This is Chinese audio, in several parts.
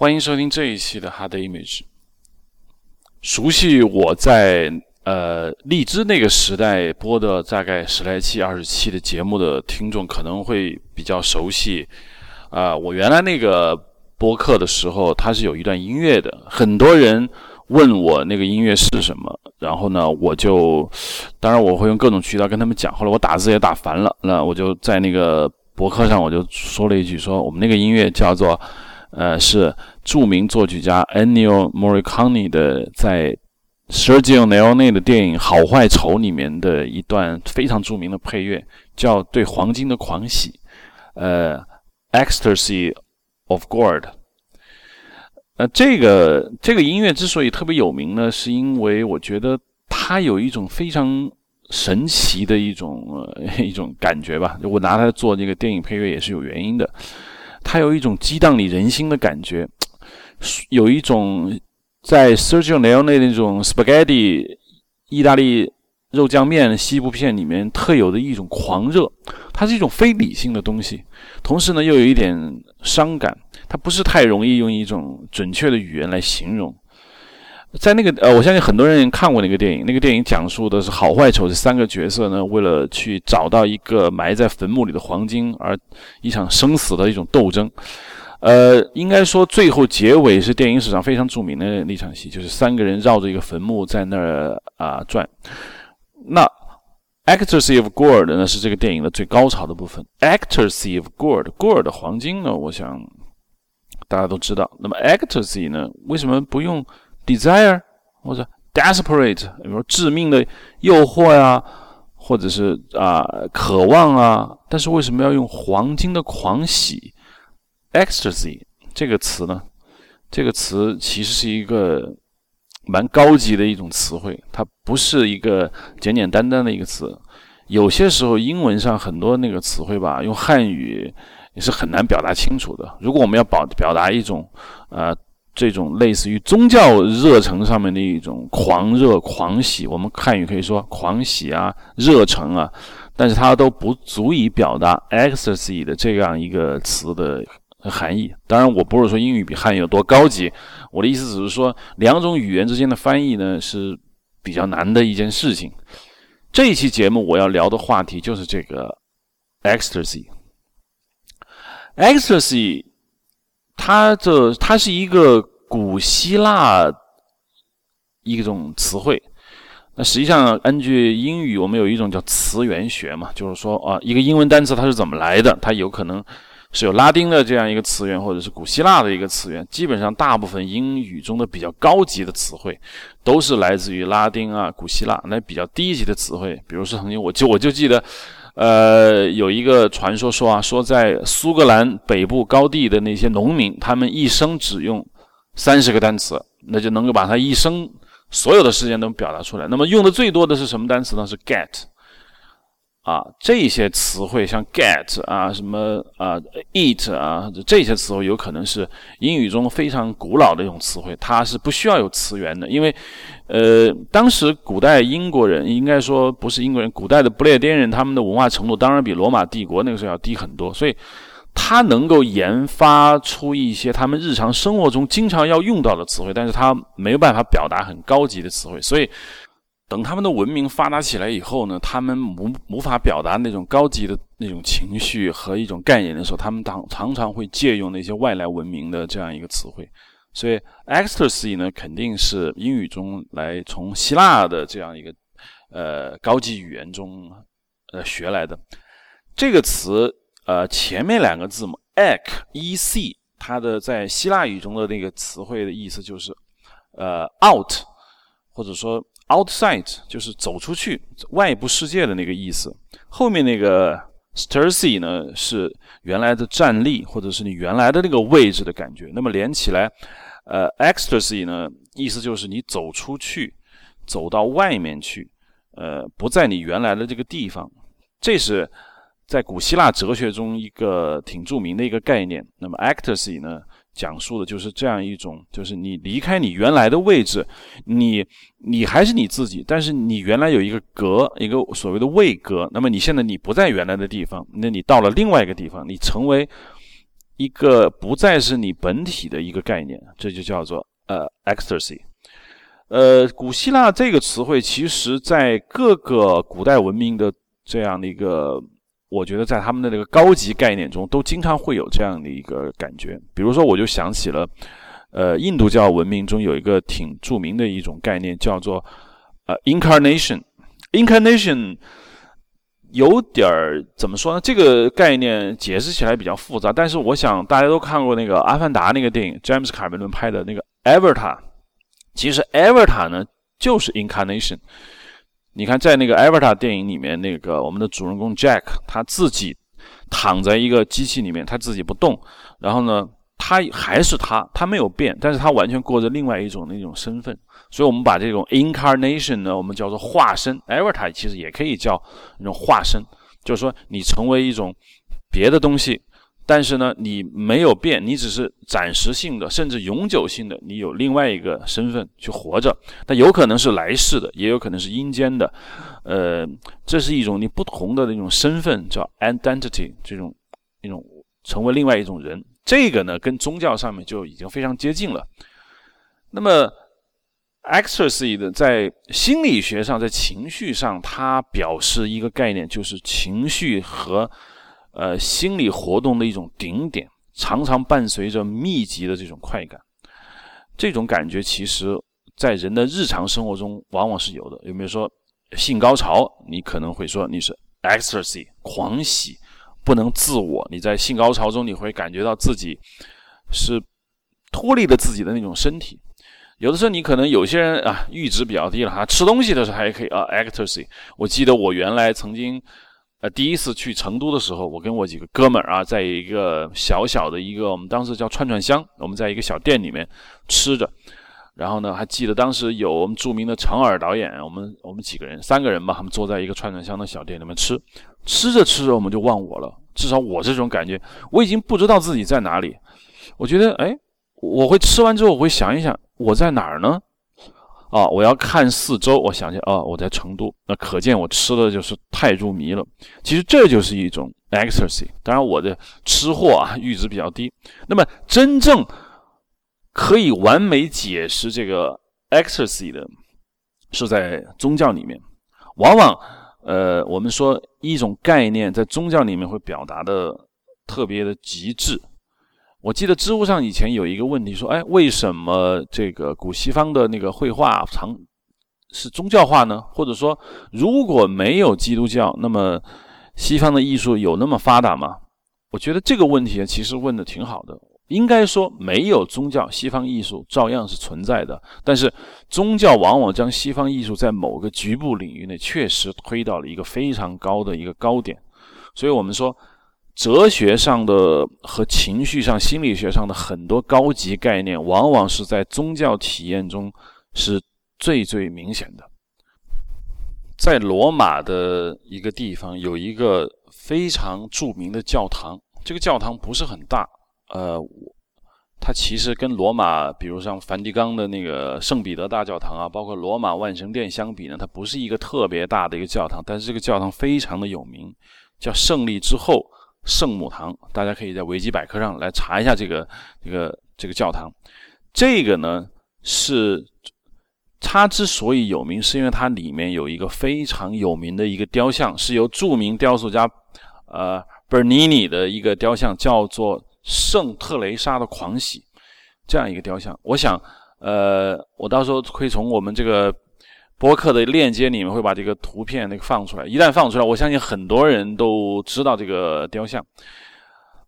欢迎收听这一期的 Hard Image。熟悉我在呃荔枝那个时代播的大概十来期、二十期的节目的听众可能会比较熟悉。啊，我原来那个播客的时候，它是有一段音乐的。很多人问我那个音乐是什么，然后呢，我就当然我会用各种渠道跟他们讲。后来我打字也打烦了，那我就在那个博客上我就说了一句：说我们那个音乐叫做。呃，是著名作曲家 Ennio Morricone 的在 Sergio Leone 的电影《好坏丑》里面的一段非常著名的配乐，叫《对黄金的狂喜》，呃，Ecstasy of Gold。呃，这个这个音乐之所以特别有名呢，是因为我觉得它有一种非常神奇的一种 一种感觉吧。我拿它做这个电影配乐也是有原因的。它有一种激荡你人心的感觉，有一种在 Sergio Leone 那种 spaghetti 意大利肉酱面西部片里面特有的一种狂热，它是一种非理性的东西，同时呢又有一点伤感，它不是太容易用一种准确的语言来形容。在那个呃，我相信很多人看过那个电影。那个电影讲述的是好坏丑这三个角色呢，为了去找到一个埋在坟墓里的黄金，而一场生死的一种斗争。呃，应该说最后结尾是电影史上非常著名的那场戏，就是三个人绕着一个坟墓在那儿啊转。那 Actress of Gold 呢是这个电影的最高潮的部分。Actress of Gold，Gold 黄金呢，我想大家都知道。那么 Ecstasy 呢，为什么不用？desire 或者 desperate，比如说致命的诱惑呀，或者是啊渴望啊，但是为什么要用黄金的狂喜 ecstasy 这个词呢？这个词其实是一个蛮高级的一种词汇，它不是一个简简单单的一个词。有些时候英文上很多那个词汇吧，用汉语也是很难表达清楚的。如果我们要表表达一种呃。这种类似于宗教热诚上面的一种狂热、狂喜，我们汉语可以说狂喜啊、热诚啊，但是它都不足以表达 ecstasy 的这样一个词的含义。当然，我不是说英语比汉语有多高级，我的意思只是说，两种语言之间的翻译呢是比较难的一件事情。这一期节目我要聊的话题就是这个 ecstasy。ecstasy。它这它是一个古希腊一种词汇。那实际上，根据英语，我们有一种叫词源学嘛，就是说啊，一个英文单词它是怎么来的？它有可能是有拉丁的这样一个词源，或者是古希腊的一个词源。基本上，大部分英语中的比较高级的词汇都是来自于拉丁啊、古希腊。那比较低级的词汇，比如说曾经我就我就记得。呃，有一个传说说啊，说在苏格兰北部高地的那些农民，他们一生只用三十个单词，那就能够把他一生所有的时间都表达出来。那么用的最多的是什么单词呢？是 get。啊，这些词汇像 get 啊，什么啊，eat 啊，这些词汇有可能是英语中非常古老的一种词汇，它是不需要有词源的，因为，呃，当时古代英国人应该说不是英国人，古代的不列颠人他们的文化程度当然比罗马帝国那个时候要低很多，所以他能够研发出一些他们日常生活中经常要用到的词汇，但是他没有办法表达很高级的词汇，所以。等他们的文明发达起来以后呢，他们无无法表达那种高级的那种情绪和一种概念的时候，他们常常常会借用那些外来文明的这样一个词汇。所以，ecstasy 呢，肯定是英语中来从希腊的这样一个呃高级语言中呃学来的。这个词呃前面两个字母 ec，e-c，它的在希腊语中的那个词汇的意思就是呃 out，或者说。Outside 就是走出去，外部世界的那个意思。后面那个 Stacy 呢，是原来的站立，或者是你原来的那个位置的感觉。那么连起来，呃，Ecstasy 呢，意思就是你走出去，走到外面去，呃，不在你原来的这个地方。这是在古希腊哲学中一个挺著名的一个概念。那么 Ecstasy 呢？讲述的就是这样一种，就是你离开你原来的位置，你你还是你自己，但是你原来有一个格，一个所谓的位格。那么你现在你不在原来的地方，那你到了另外一个地方，你成为一个不再是你本体的一个概念，这就叫做呃 ecstasy。呃，古希腊这个词汇，其实在各个古代文明的这样的一个，我觉得在他们的那个高级概念中，都经常会有这样的一个感觉。比如说，我就想起了，呃，印度教文明中有一个挺著名的一种概念，叫做呃 incarnation。incarnation 有点儿怎么说呢？这个概念解释起来比较复杂，但是我想大家都看过那个《阿凡达》那个电影，詹姆斯·卡梅伦拍的那个《Avatar》。其实《Avatar》呢就是 incarnation。你看，在那个《Avatar》电影里面，那个我们的主人公 Jack 他自己躺在一个机器里面，他自己不动，然后呢，他还是他，他没有变，但是他完全过着另外一种那种身份。所以，我们把这种 incarnation 呢，我们叫做化身。Avatar 其实也可以叫那种化身，就是说你成为一种别的东西，但是呢，你没有变，你只是暂时性的，甚至永久性的，你有另外一个身份去活着。那有可能是来世的，也有可能是阴间的。呃，这是一种你不同的那种身份，叫 identity，这种一种成为另外一种人。这个呢，跟宗教上面就已经非常接近了。那么。ecstasy 的在心理学上，在情绪上，它表示一个概念，就是情绪和呃心理活动的一种顶点，常常伴随着密集的这种快感。这种感觉其实，在人的日常生活中往往是有的。有没有说性高潮？你可能会说你是 ecstasy 狂喜，不能自我。你在性高潮中，你会感觉到自己是脱离了自己的那种身体。有的时候你可能有些人啊阈值比较低了哈，吃东西的时候还可以啊，ecstasy。我记得我原来曾经，呃，第一次去成都的时候，我跟我几个哥们儿啊，在一个小小的一个我们当时叫串串香，我们在一个小店里面吃着，然后呢，还记得当时有我们著名的长耳导演，我们我们几个人三个人吧，他们坐在一个串串香的小店里面吃，吃着吃着我们就忘我了，至少我这种感觉，我已经不知道自己在哪里，我觉得哎。我会吃完之后，我会想一想，我在哪儿呢？啊，我要看四周。我想想，啊，我在成都。那可见我吃的就是太入迷了。其实这就是一种 ecstasy。当然，我的吃货啊阈值比较低。那么，真正可以完美解释这个 ecstasy 的，是在宗教里面。往往，呃，我们说一种概念在宗教里面会表达的特别的极致。我记得知乎上以前有一个问题说：“哎，为什么这个古西方的那个绘画常是宗教化呢？或者说，如果没有基督教，那么西方的艺术有那么发达吗？”我觉得这个问题其实问的挺好的。应该说，没有宗教，西方艺术照样是存在的。但是，宗教往往将西方艺术在某个局部领域内确实推到了一个非常高的一个高点。所以我们说。哲学上的和情绪上、心理学上的很多高级概念，往往是在宗教体验中是最最明显的。在罗马的一个地方，有一个非常著名的教堂。这个教堂不是很大，呃，它其实跟罗马，比如像梵蒂冈的那个圣彼得大教堂啊，包括罗马万神殿相比呢，它不是一个特别大的一个教堂。但是这个教堂非常的有名，叫胜利之后。圣母堂，大家可以在维基百科上来查一下这个这个这个教堂。这个呢是它之所以有名，是因为它里面有一个非常有名的一个雕像，是由著名雕塑家呃 Bernini 的一个雕像，叫做圣特蕾莎的狂喜这样一个雕像。我想，呃，我到时候会从我们这个。博客的链接里面会把这个图片那个放出来，一旦放出来，我相信很多人都知道这个雕像。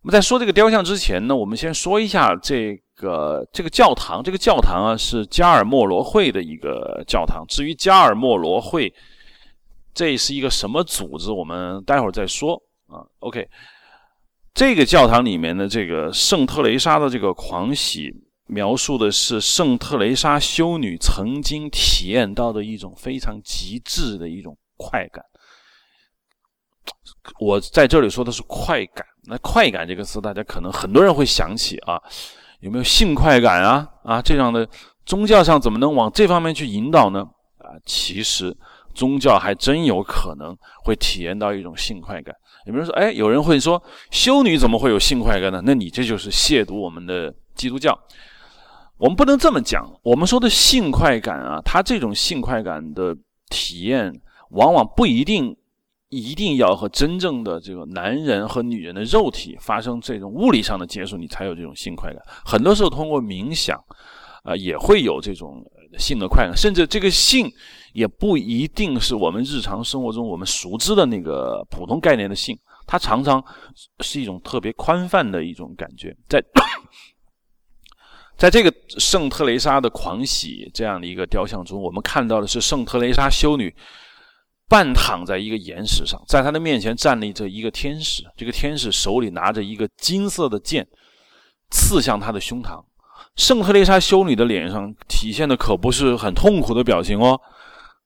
我们在说这个雕像之前呢，我们先说一下这个这个教堂。这个教堂啊是加尔默罗会的一个教堂。至于加尔默罗会这是一个什么组织，我们待会儿再说啊。OK，这个教堂里面的这个圣特蕾莎的这个狂喜。描述的是圣特蕾莎修女曾经体验到的一种非常极致的一种快感。我在这里说的是快感。那快感这个词，大家可能很多人会想起啊，有没有性快感啊？啊，这样的宗教上怎么能往这方面去引导呢？啊，其实宗教还真有可能会体验到一种性快感。有人说，哎，有人会说，修女怎么会有性快感呢？那你这就是亵渎我们的基督教。我们不能这么讲。我们说的性快感啊，它这种性快感的体验，往往不一定一定要和真正的这个男人和女人的肉体发生这种物理上的接触，你才有这种性快感。很多时候通过冥想，啊，也会有这种性的快感，甚至这个性也不一定是我们日常生活中我们熟知的那个普通概念的性，它常常是一种特别宽泛的一种感觉，在。在这个圣特蕾莎的狂喜这样的一个雕像中，我们看到的是圣特蕾莎修女半躺在一个岩石上，在她的面前站立着一个天使，这个天使手里拿着一个金色的剑，刺向她的胸膛。圣特蕾莎修女的脸上体现的可不是很痛苦的表情哦，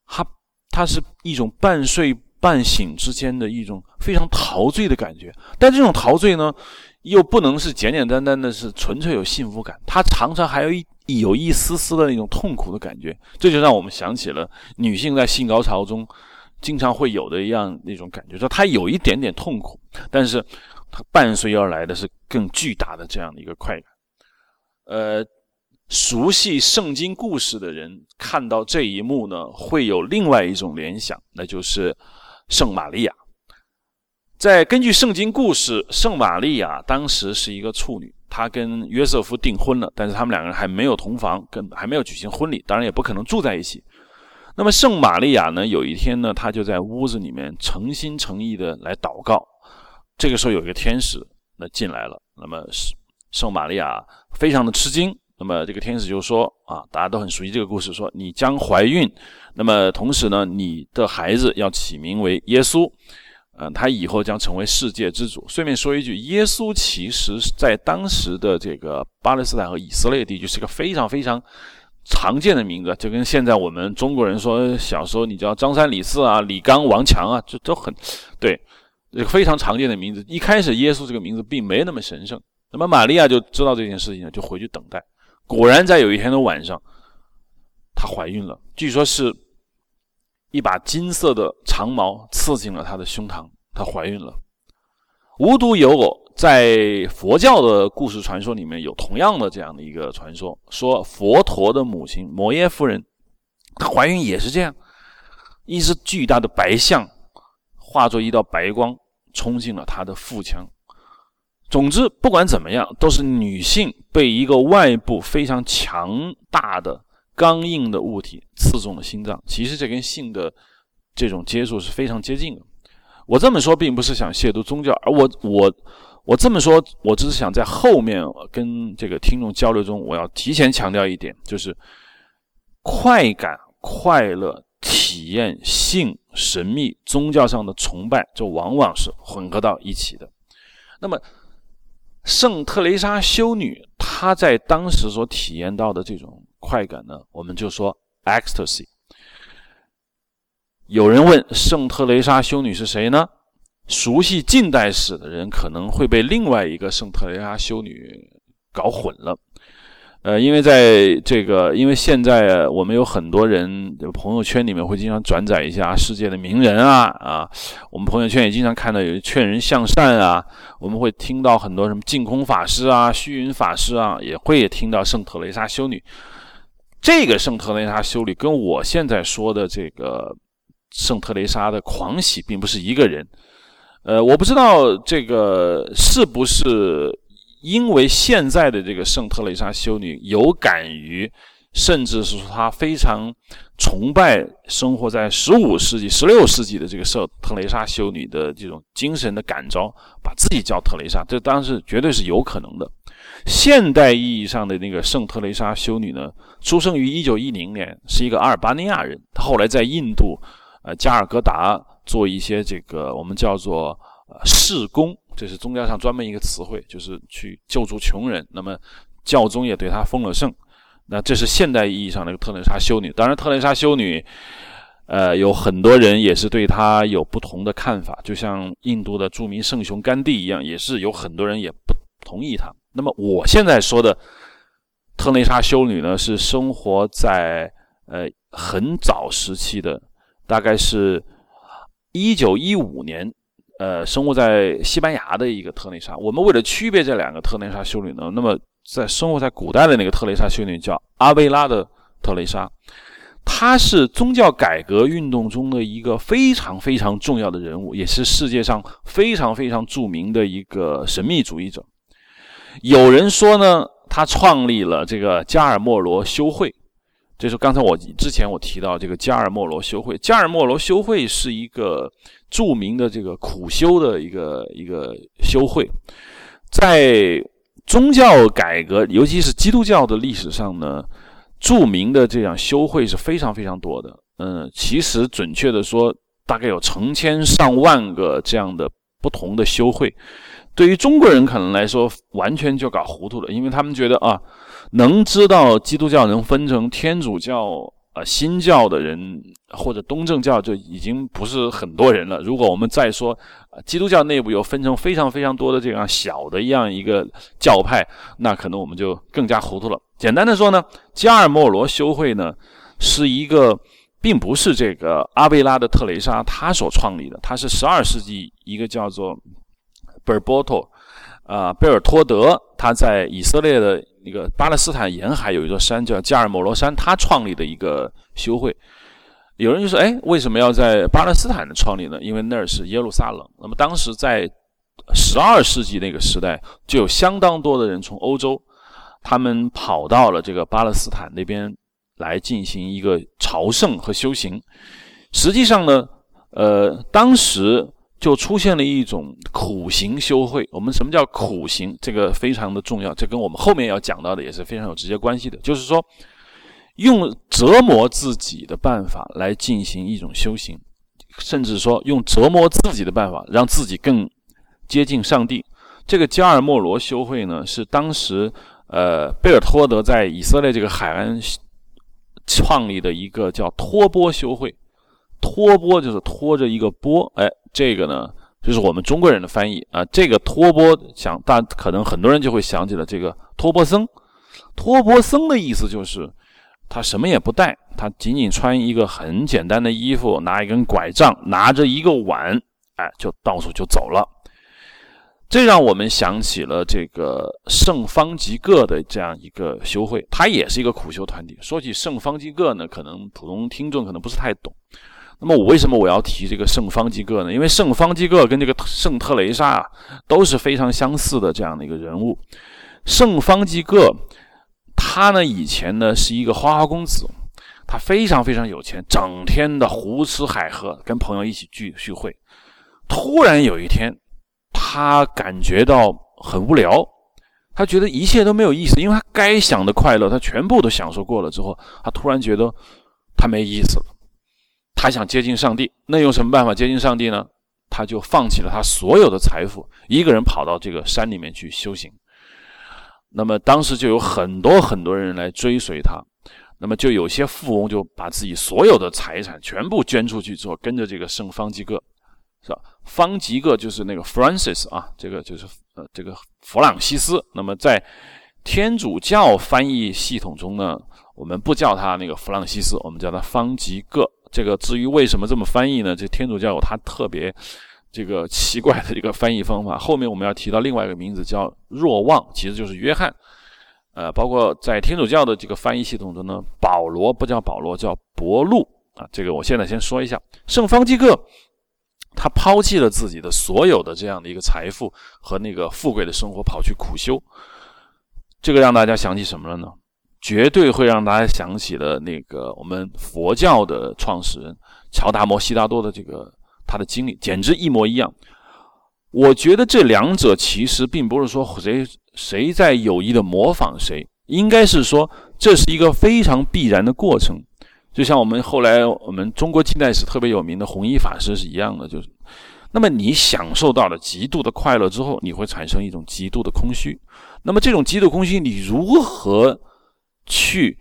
它它是一种半睡半醒之间的一种非常陶醉的感觉，但这种陶醉呢？又不能是简简单单的是纯粹有幸福感，它常常还有一有一丝丝的那种痛苦的感觉，这就让我们想起了女性在性高潮中经常会有的一样那种感觉，说她有一点点痛苦，但是它伴随而来的是更巨大的这样的一个快感。呃，熟悉圣经故事的人看到这一幕呢，会有另外一种联想，那就是圣玛利亚。在根据圣经故事，圣玛利亚当时是一个处女，她跟约瑟夫订婚了，但是他们两个人还没有同房，跟还没有举行婚礼，当然也不可能住在一起。那么圣玛利亚呢，有一天呢，她就在屋子里面诚心诚意的来祷告。这个时候有一个天使那进来了，那么圣玛利亚非常的吃惊。那么这个天使就说啊，大家都很熟悉这个故事，说你将怀孕，那么同时呢，你的孩子要起名为耶稣。嗯，他以后将成为世界之主。顺便说一句，耶稣其实在当时的这个巴勒斯坦和以色列地区是个非常非常常见的名字，就跟现在我们中国人说小时候你叫张三李四啊、李刚王强啊，这都很对，这个非常常见的名字。一开始耶稣这个名字并没那么神圣，那么玛利亚就知道这件事情呢，就回去等待。果然在有一天的晚上，她怀孕了，据说是。一把金色的长矛刺进了她的胸膛，她怀孕了。无独有偶，在佛教的故事传说里面有同样的这样的一个传说，说佛陀的母亲摩耶夫人，她怀孕也是这样，一只巨大的白象化作一道白光冲进了她的腹腔。总之，不管怎么样，都是女性被一个外部非常强大的。刚硬的物体刺中了心脏，其实这跟性的这种接触是非常接近的。我这么说并不是想亵渎宗教，而我我我这么说，我只是想在后面跟这个听众交流中，我要提前强调一点，就是快感、快乐、体验、性、神秘、宗教上的崇拜，这往往是混合到一起的。那么，圣特蕾莎修女她在当时所体验到的这种。快感呢？我们就说 ecstasy。有人问圣特蕾莎修女是谁呢？熟悉近代史的人可能会被另外一个圣特蕾莎修女搞混了。呃，因为在这个，因为现在我们有很多人朋友圈里面会经常转载一下世界的名人啊啊，我们朋友圈也经常看到有劝人向善啊，我们会听到很多什么净空法师啊、虚云法师啊，也会听到圣特蕾莎修女。这个圣特蕾莎修女跟我现在说的这个圣特蕾莎的狂喜并不是一个人，呃，我不知道这个是不是因为现在的这个圣特蕾莎修女有感于，甚至是说她非常崇拜生活在十五世纪、十六世纪的这个圣特蕾莎修女的这种精神的感召，把自己叫特蕾莎，这当然是绝对是有可能的。现代意义上的那个圣特蕾莎修女呢，出生于一九一零年，是一个阿尔巴尼亚人。她后来在印度，呃，加尔各答做一些这个我们叫做呃事工，这是宗教上专门一个词汇，就是去救助穷人。那么教宗也对她封了圣。那这是现代意义上的一个特蕾莎修女。当然，特蕾莎修女，呃，有很多人也是对她有不同的看法，就像印度的著名圣雄甘地一样，也是有很多人也不同意她。那么我现在说的特蕾莎修女呢，是生活在呃很早时期的，大概是一九一五年呃，生活在西班牙的一个特蕾莎。我们为了区别这两个特蕾莎修女呢，那么在生活在古代的那个特蕾莎修女叫阿贝拉的特蕾莎，她是宗教改革运动中的一个非常非常重要的人物，也是世界上非常非常著名的一个神秘主义者。有人说呢，他创立了这个加尔默罗修会。就是刚才我之前我提到这个加尔默罗修会，加尔默罗修会是一个著名的这个苦修的一个一个修会，在宗教改革，尤其是基督教的历史上呢，著名的这样修会是非常非常多的。嗯，其实准确的说，大概有成千上万个这样的不同的修会。对于中国人可能来说，完全就搞糊涂了，因为他们觉得啊。能知道基督教能分成天主教、呃新教的人，或者东正教，就已经不是很多人了。如果我们再说，基督教内部又分成非常非常多的这样小的一样一个教派，那可能我们就更加糊涂了。简单的说呢，加尔默罗修会呢是一个，并不是这个阿贝拉的特蕾莎她所创立的，它是十二世纪一个叫做贝尔波托，啊贝尔托德，他在以色列的。一个巴勒斯坦沿海有一座山叫加尔默罗山，他创立的一个修会。有人就说：“哎，为什么要在巴勒斯坦的创立呢？因为那儿是耶路撒冷。那么当时在十二世纪那个时代，就有相当多的人从欧洲，他们跑到了这个巴勒斯坦那边来进行一个朝圣和修行。实际上呢，呃，当时。就出现了一种苦行修会。我们什么叫苦行？这个非常的重要，这跟我们后面要讲到的也是非常有直接关系的。就是说，用折磨自己的办法来进行一种修行，甚至说用折磨自己的办法让自己更接近上帝。这个加尔默罗修会呢，是当时呃贝尔托德在以色列这个海岸创立的一个叫托钵修会。托钵就是拖着一个钵，哎。这个呢，就是我们中国人的翻译啊。这个托钵，想大可能很多人就会想起了这个托钵僧。托钵僧的意思就是他什么也不带，他仅仅穿一个很简单的衣服，拿一根拐杖，拿着一个碗，哎，就到处就走了。这让我们想起了这个圣方济各的这样一个修会，他也是一个苦修团体。说起圣方济各呢，可能普通听众可能不是太懂。那么我为什么我要提这个圣方济各呢？因为圣方济各跟这个圣特雷莎啊都是非常相似的这样的一个人物。圣方济各他呢以前呢是一个花花公子，他非常非常有钱，整天的胡吃海喝，跟朋友一起聚聚会。突然有一天，他感觉到很无聊，他觉得一切都没有意思，因为他该享的快乐他全部都享受过了之后，他突然觉得他没意思了。他想接近上帝，那用什么办法接近上帝呢？他就放弃了他所有的财富，一个人跑到这个山里面去修行。那么当时就有很多很多人来追随他，那么就有些富翁就把自己所有的财产全部捐出去之后，跟着这个圣方济各，是吧？方济各就是那个 Francis 啊，这个就是呃这个弗朗西斯。那么在天主教翻译系统中呢，我们不叫他那个弗朗西斯，我们叫他方济各。这个至于为什么这么翻译呢？这天主教有他特别这个奇怪的一个翻译方法。后面我们要提到另外一个名字叫若望，其实就是约翰。呃，包括在天主教的这个翻译系统中呢，保罗不叫保罗，叫伯禄啊。这个我现在先说一下，圣方济各他抛弃了自己的所有的这样的一个财富和那个富贵的生活，跑去苦修。这个让大家想起什么了呢？绝对会让大家想起了那个我们佛教的创始人乔达摩悉达多的这个他的经历，简直一模一样。我觉得这两者其实并不是说谁谁在有意的模仿谁，应该是说这是一个非常必然的过程。就像我们后来我们中国近代史特别有名的弘一法师是一样的，就是，那么你享受到了极度的快乐之后，你会产生一种极度的空虚。那么这种极度空虚，你如何？去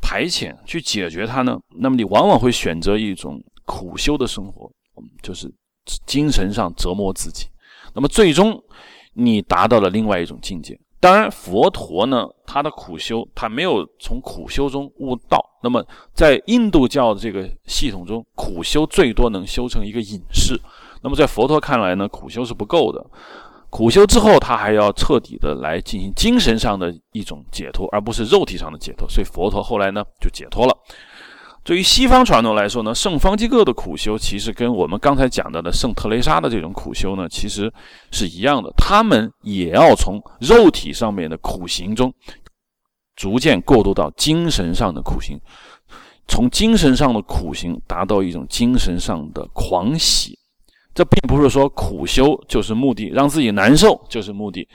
排遣、去解决它呢？那么你往往会选择一种苦修的生活，就是精神上折磨自己。那么最终你达到了另外一种境界。当然，佛陀呢，他的苦修，他没有从苦修中悟道。那么在印度教的这个系统中，苦修最多能修成一个隐士。那么在佛陀看来呢，苦修是不够的。苦修之后，他还要彻底的来进行精神上的一种解脱，而不是肉体上的解脱。所以佛陀后来呢就解脱了。对于西方传统来说呢，圣方济各的苦修其实跟我们刚才讲到的圣特蕾莎的这种苦修呢，其实是一样的。他们也要从肉体上面的苦行中，逐渐过渡到精神上的苦行，从精神上的苦行达到一种精神上的狂喜。这并不是说苦修就是目的，让自己难受就是目的。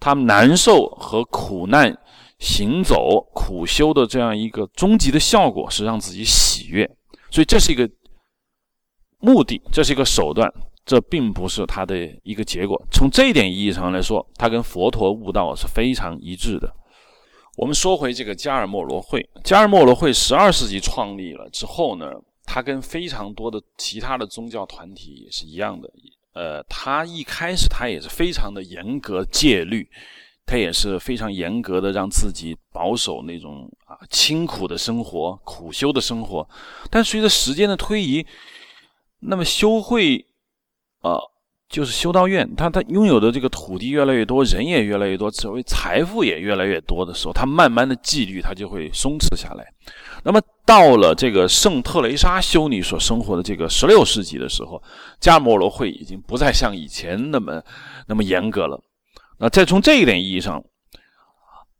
他难受和苦难行走苦修的这样一个终极的效果是让自己喜悦，所以这是一个目的，这是一个手段，这并不是他的一个结果。从这一点意义上来说，他跟佛陀悟道是非常一致的。我们说回这个加尔默罗会，加尔默罗会十二世纪创立了之后呢？它跟非常多的其他的宗教团体也是一样的，呃，它一开始它也是非常的严格戒律，它也是非常严格的让自己保守那种啊清苦的生活、苦修的生活。但随着时间的推移，那么修会，啊，就是修道院，它它拥有的这个土地越来越多，人也越来越多，所谓财富也越来越多的时候，它慢慢的纪律它就会松弛下来。那么到了这个圣特雷莎修女所生活的这个十六世纪的时候，加摩罗会已经不再像以前那么那么严格了。那再从这一点意义上，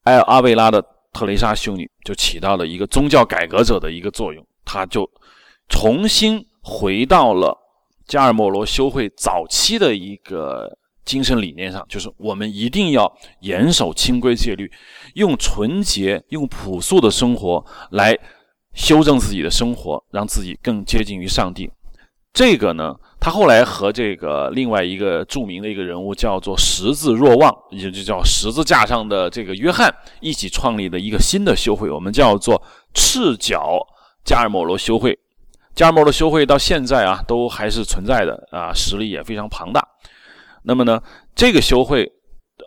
埃尔阿维拉的特蕾莎修女就起到了一个宗教改革者的一个作用，她就重新回到了加尔默罗修会早期的一个精神理念上，就是我们一定要严守清规戒律，用纯洁、用朴素的生活来。修正自己的生活，让自己更接近于上帝。这个呢，他后来和这个另外一个著名的一个人物叫做十字若望，也就叫十字架上的这个约翰一起创立的一个新的修会，我们叫做赤脚加尔默罗修会。加尔默罗修会到现在啊，都还是存在的啊，实力也非常庞大。那么呢，这个修会，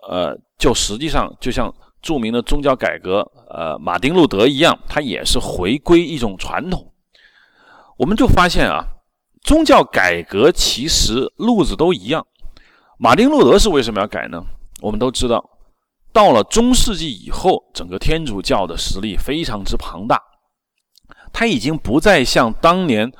呃，就实际上就像。著名的宗教改革，呃，马丁路德一样，他也是回归一种传统。我们就发现啊，宗教改革其实路子都一样。马丁路德是为什么要改呢？我们都知道，到了中世纪以后，整个天主教的实力非常之庞大，他已经不再像当年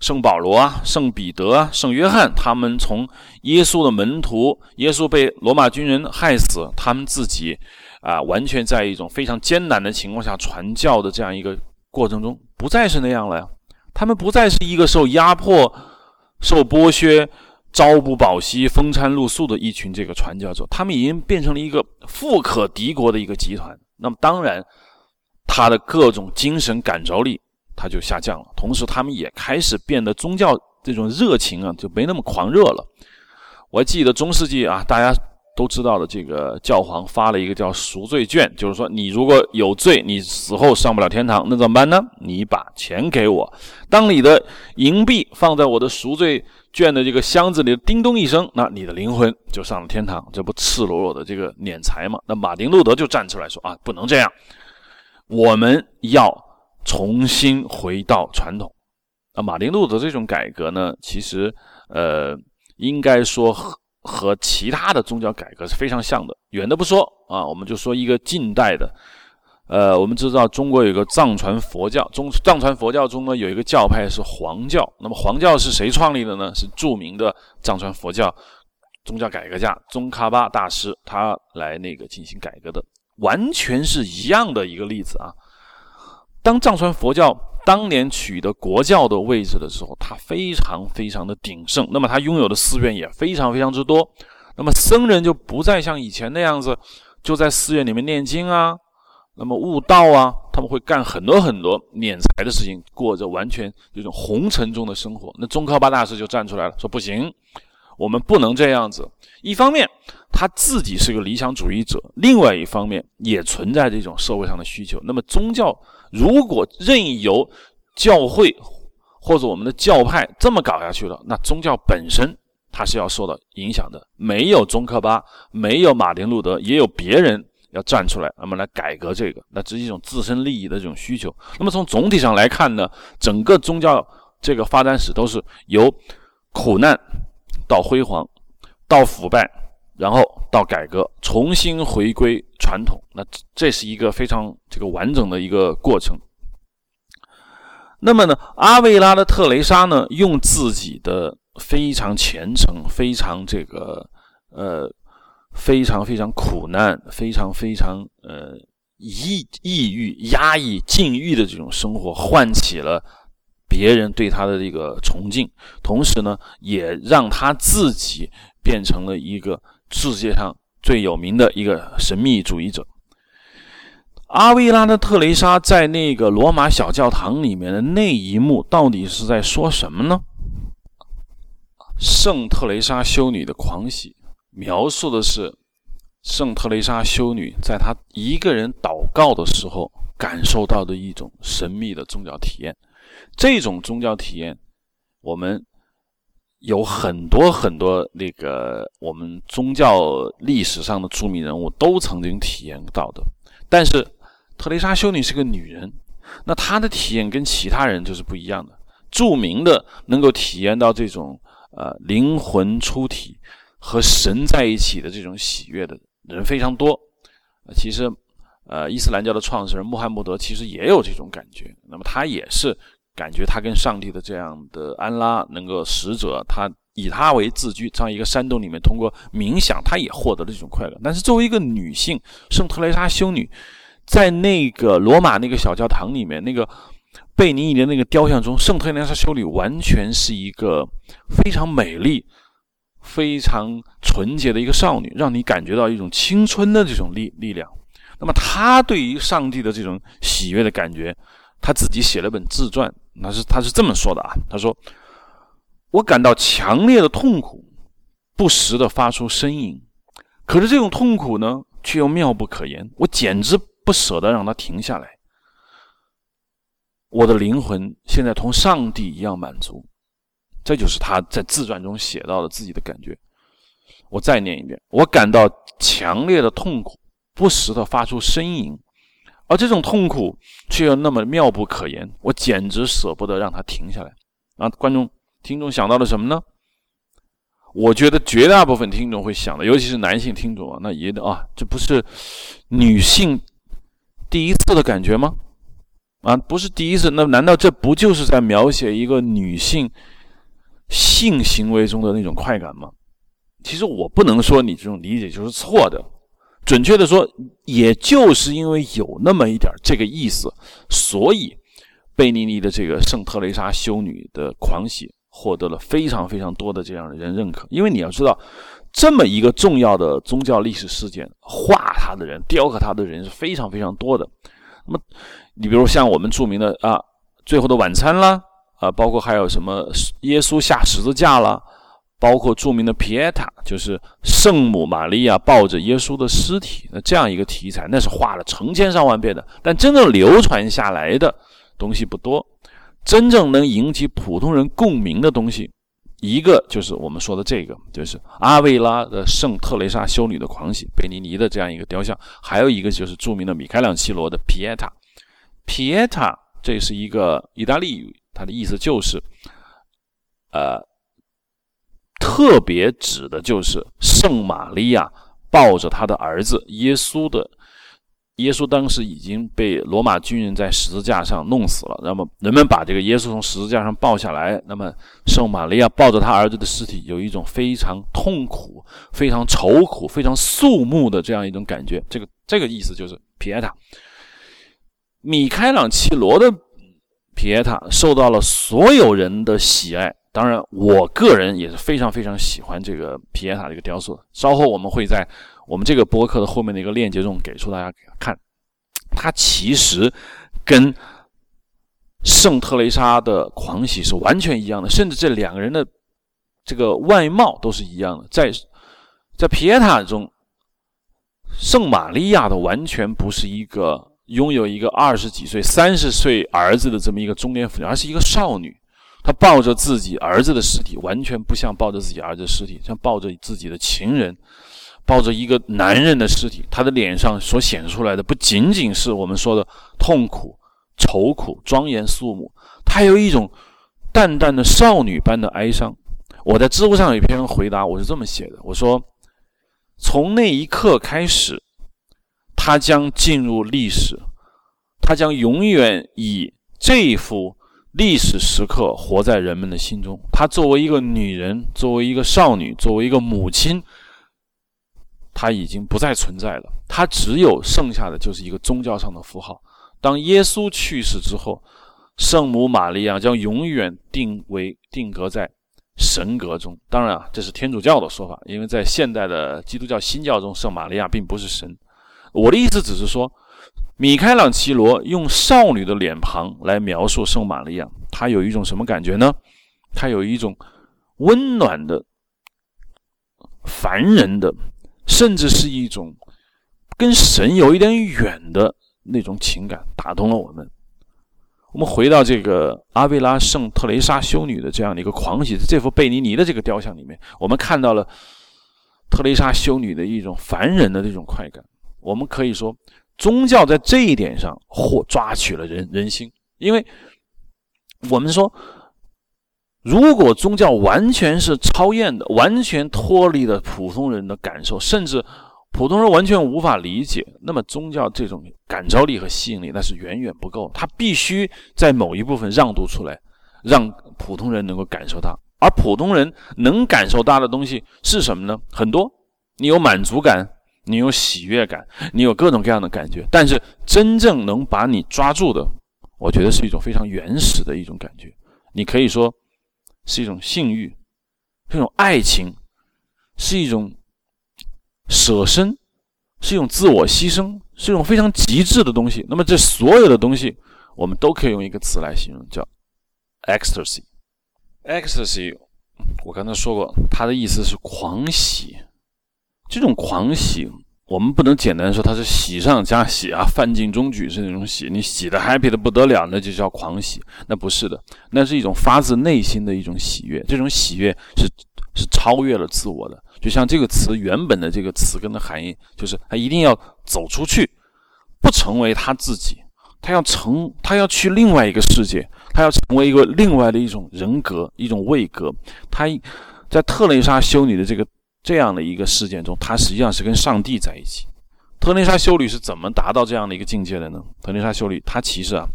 圣保罗啊、圣彼得啊、圣约翰他们从耶稣的门徒，耶稣被罗马军人害死，他们自己。啊，完全在一种非常艰难的情况下传教的这样一个过程中，不再是那样了呀。他们不再是一个受压迫、受剥削、朝不保夕、风餐露宿的一群这个传教者，他们已经变成了一个富可敌国的一个集团。那么，当然，他的各种精神感召力他就下降了，同时，他们也开始变得宗教这种热情啊，就没那么狂热了。我记得中世纪啊，大家。都知道的，这个教皇发了一个叫赎罪券，就是说你如果有罪，你死后上不了天堂，那怎么办呢？你把钱给我，当你的银币放在我的赎罪券的这个箱子里，叮咚一声，那你的灵魂就上了天堂，这不赤裸裸的这个敛财吗？那马丁路德就站出来说啊，不能这样，我们要重新回到传统。那马丁路德这种改革呢，其实呃，应该说。和其他的宗教改革是非常像的。远的不说啊，我们就说一个近代的。呃，我们知道中国有个藏传佛教，中藏传佛教中呢有一个教派是黄教。那么黄教是谁创立的呢？是著名的藏传佛教宗教改革家宗喀巴大师，他来那个进行改革的，完全是一样的一个例子啊。当藏传佛教。当年取得国教的位置的时候，他非常非常的鼎盛，那么他拥有的寺院也非常非常之多，那么僧人就不再像以前那样子，就在寺院里面念经啊，那么悟道啊，他们会干很多很多敛财的事情，过着完全这种红尘中的生活。那宗喀巴大师就站出来了，说不行，我们不能这样子。一方面他自己是个理想主义者，另外一方面也存在这种社会上的需求。那么宗教。如果任由教会或者我们的教派这么搞下去了，那宗教本身它是要受到影响的。没有宗喀巴，没有马丁路德，也有别人要站出来，那么来改革这个，那这是一种自身利益的这种需求。那么从总体上来看呢，整个宗教这个发展史都是由苦难、到辉煌，到腐败，然后到改革，重新回归传统。那这是一个非常这个完整的一个过程。那么呢，阿维拉的特蕾莎呢，用自己的非常虔诚、非常这个呃、非常非常苦难、非常非常呃抑抑郁、压抑、禁欲的这种生活，唤起了别人对他的这个崇敬，同时呢，也让他自己变成了一个世界上最有名的一个神秘主义者。阿维拉的特蕾莎在那个罗马小教堂里面的那一幕，到底是在说什么呢？圣特蕾莎修女的狂喜，描述的是圣特蕾莎修女在她一个人祷告的时候感受到的一种神秘的宗教体验。这种宗教体验，我们有很多很多那个我们宗教历史上的著名人物都曾经体验到的，但是。特蕾莎修女是个女人，那她的体验跟其他人就是不一样的。著名的能够体验到这种呃灵魂出体和神在一起的这种喜悦的人非常多。其实，呃，伊斯兰教的创始人穆罕默德其实也有这种感觉。那么他也是感觉他跟上帝的这样的安拉能够使者，他以他为自居，在一个山洞里面通过冥想，他也获得了这种快乐。但是作为一个女性，圣特蕾莎修女。在那个罗马那个小教堂里面，那个贝尼尼的那个雕像中，圣特蕾莎修女完全是一个非常美丽、非常纯洁的一个少女，让你感觉到一种青春的这种力力量。那么，她对于上帝的这种喜悦的感觉，她自己写了本自传，那是他是这么说的啊：“他说，我感到强烈的痛苦，不时的发出呻吟，可是这种痛苦呢，却又妙不可言，我简直。”不舍得让它停下来，我的灵魂现在同上帝一样满足，这就是他在自传中写到的自己的感觉。我再念一遍：我感到强烈的痛苦，不时的发出呻吟，而这种痛苦却又那么妙不可言，我简直舍不得让它停下来。啊，观众、听众想到了什么呢？我觉得绝大部分听众会想的，尤其是男性听众啊，那也得啊，这不是女性。第一次的感觉吗？啊，不是第一次。那难道这不就是在描写一个女性性行为中的那种快感吗？其实我不能说你这种理解就是错的。准确的说，也就是因为有那么一点这个意思，所以贝尼尼的这个圣特蕾莎修女的狂喜获得了非常非常多的这样的人认可。因为你要知道。这么一个重要的宗教历史事件，画它的人、雕刻它的人是非常非常多的。那么，你比如像我们著名的啊《最后的晚餐》啦，啊，包括还有什么耶稣下十字架啦，包括著名的皮埃塔，就是圣母玛利亚抱着耶稣的尸体，那这样一个题材，那是画了成千上万遍的。但真正流传下来的东西不多，真正能引起普通人共鸣的东西。一个就是我们说的这个，就是阿维拉的圣特蕾莎修女的狂喜，贝尼尼的这样一个雕像；还有一个就是著名的米开朗基罗的皮埃塔。皮埃塔这是一个意大利语，它的意思就是，呃，特别指的就是圣玛利亚抱着他的儿子耶稣的。耶稣当时已经被罗马军人在十字架上弄死了。那么人们把这个耶稣从十字架上抱下来，那么圣玛利亚抱着他儿子的尸体，有一种非常痛苦、非常愁苦、非常肃穆的这样一种感觉。这个这个意思就是皮埃塔。米开朗基罗的皮埃塔受到了所有人的喜爱。当然，我个人也是非常非常喜欢这个皮埃塔这个雕塑。稍后我们会在。我们这个博客的后面的一个链接中给出大家看，它其实跟圣特雷莎的狂喜是完全一样的，甚至这两个人的这个外貌都是一样的。在在皮耶塔中，圣玛利亚的完全不是一个拥有一个二十几岁、三十岁儿子的这么一个中年妇女，而是一个少女。他抱着自己儿子的尸体，完全不像抱着自己儿子的尸体，像抱着自己的情人。抱着一个男人的尸体，他的脸上所显示出来的不仅仅是我们说的痛苦、愁苦、庄严肃穆，他有一种淡淡的少女般的哀伤。我在知乎上有一篇回答，我是这么写的：我说，从那一刻开始，他将进入历史，他将永远以这幅历史时刻活在人们的心中。她作为一个女人，作为一个少女，作为一个母亲，她已经不再存在了。她只有剩下的就是一个宗教上的符号。当耶稣去世之后，圣母玛利亚将永远定为定格在神格中。当然啊，这是天主教的说法，因为在现代的基督教新教中，圣玛利亚并不是神。我的意思只是说，米开朗基罗用少女的脸庞来描述圣玛利亚，他有一种什么感觉呢？他有一种温暖的、凡人的，甚至是一种跟神有一点远的。那种情感打动了我们。我们回到这个阿维拉圣特蕾莎修女的这样的一个狂喜，这幅贝尼尼的这个雕像里面，我们看到了特蕾莎修女的一种凡人的这种快感。我们可以说，宗教在这一点上或抓取了人人心，因为我们说，如果宗教完全是超验的，完全脱离了普通人的感受，甚至。普通人完全无法理解，那么宗教这种感召力和吸引力那是远远不够，它必须在某一部分让渡出来，让普通人能够感受到。而普通人能感受到的东西是什么呢？很多，你有满足感，你有喜悦感，你有各种各样的感觉。但是真正能把你抓住的，我觉得是一种非常原始的一种感觉。你可以说是一种性欲，是一种爱情，是一种。舍身是一种自我牺牲，是一种非常极致的东西。那么，这所有的东西，我们都可以用一个词来形容，叫 ecstasy。ecstasy，我刚才说过，它的意思是狂喜。这种狂喜，我们不能简单说它是喜上加喜啊，范进中举是那种喜，你喜的 happy 的不得了，那就叫狂喜。那不是的，那是一种发自内心的一种喜悦。这种喜悦是是超越了自我的。就像这个词原本的这个词根的含义，就是他一定要走出去，不成为他自己，他要成，他要去另外一个世界，他要成为一个另外的一种人格，一种位格。他在特蕾莎修女的这个这样的一个事件中，他实际上是跟上帝在一起。特蕾莎修女是怎么达到这样的一个境界的呢？特蕾莎修女她其实啊。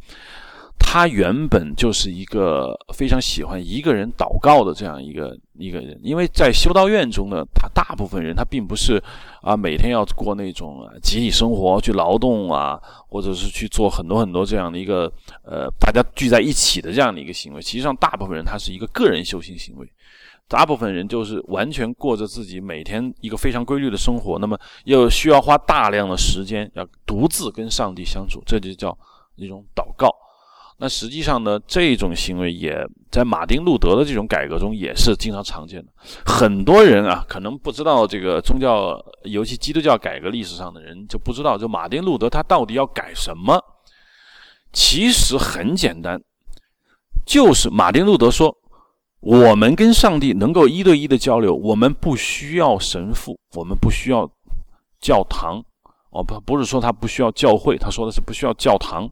她原本就是一个非常喜欢一个人祷告的这样一个一个人，因为在修道院中呢，他大部分人他并不是啊每天要过那种集体生活去劳动啊，或者是去做很多很多这样的一个呃大家聚在一起的这样的一个行为。实际上，大部分人他是一个个人修行行为，大部分人就是完全过着自己每天一个非常规律的生活，那么又需要花大量的时间要独自跟上帝相处，这就叫一种祷告。那实际上呢，这种行为也在马丁路德的这种改革中也是经常常见的。很多人啊，可能不知道这个宗教，尤其基督教改革历史上的人就不知道，就马丁路德他到底要改什么。其实很简单，就是马丁路德说，我们跟上帝能够一对一的交流，我们不需要神父，我们不需要教堂。哦，不，不是说他不需要教会，他说的是不需要教堂。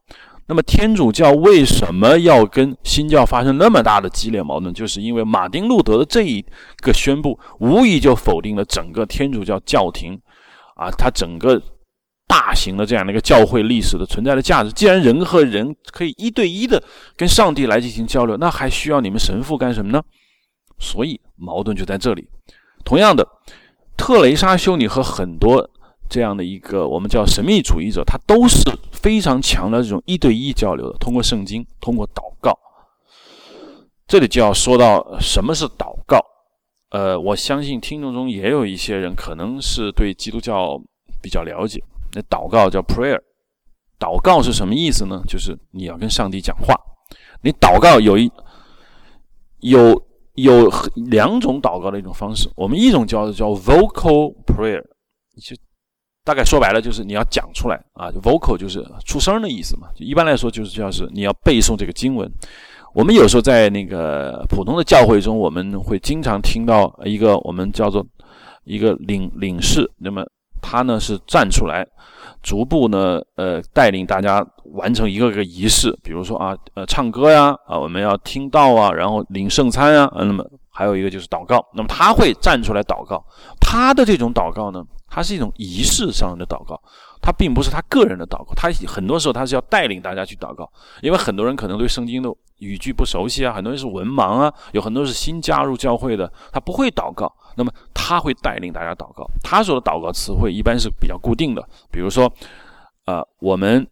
那么天主教为什么要跟新教发生那么大的激烈矛盾？就是因为马丁路德的这一个宣布，无疑就否定了整个天主教教廷，啊，它整个大型的这样的一个教会历史的存在的价值。既然人和人可以一对一的跟上帝来进行交流，那还需要你们神父干什么呢？所以矛盾就在这里。同样的，特蕾莎修女和很多。这样的一个我们叫神秘主义者，他都是非常强的这种一对一交流的，通过圣经，通过祷告。这里就要说到什么是祷告。呃，我相信听众中也有一些人可能是对基督教比较了解。那祷告叫 prayer，祷告是什么意思呢？就是你要跟上帝讲话。你祷告有一有有两种祷告的一种方式，我们一种叫叫 vocal prayer，就大概说白了就是你要讲出来啊，vocal 就是出声的意思嘛。就一般来说就是叫是你要背诵这个经文。我们有时候在那个普通的教会中，我们会经常听到一个我们叫做一个领领事，那么他呢是站出来，逐步呢呃带领大家完成一个个仪式，比如说啊呃唱歌呀啊我们要听到啊，然后领圣餐啊，那么还有一个就是祷告。那么他会站出来祷告，他的这种祷告呢，它是一种仪式上的祷告，他并不是他个人的祷告。他很多时候他是要带领大家去祷告，因为很多人可能对圣经的语句不熟悉啊，很多人是文盲啊，有很多是新加入教会的，他不会祷告。那么他会带领大家祷告，他说的祷告词汇一般是比较固定的，比如说，呃，我们。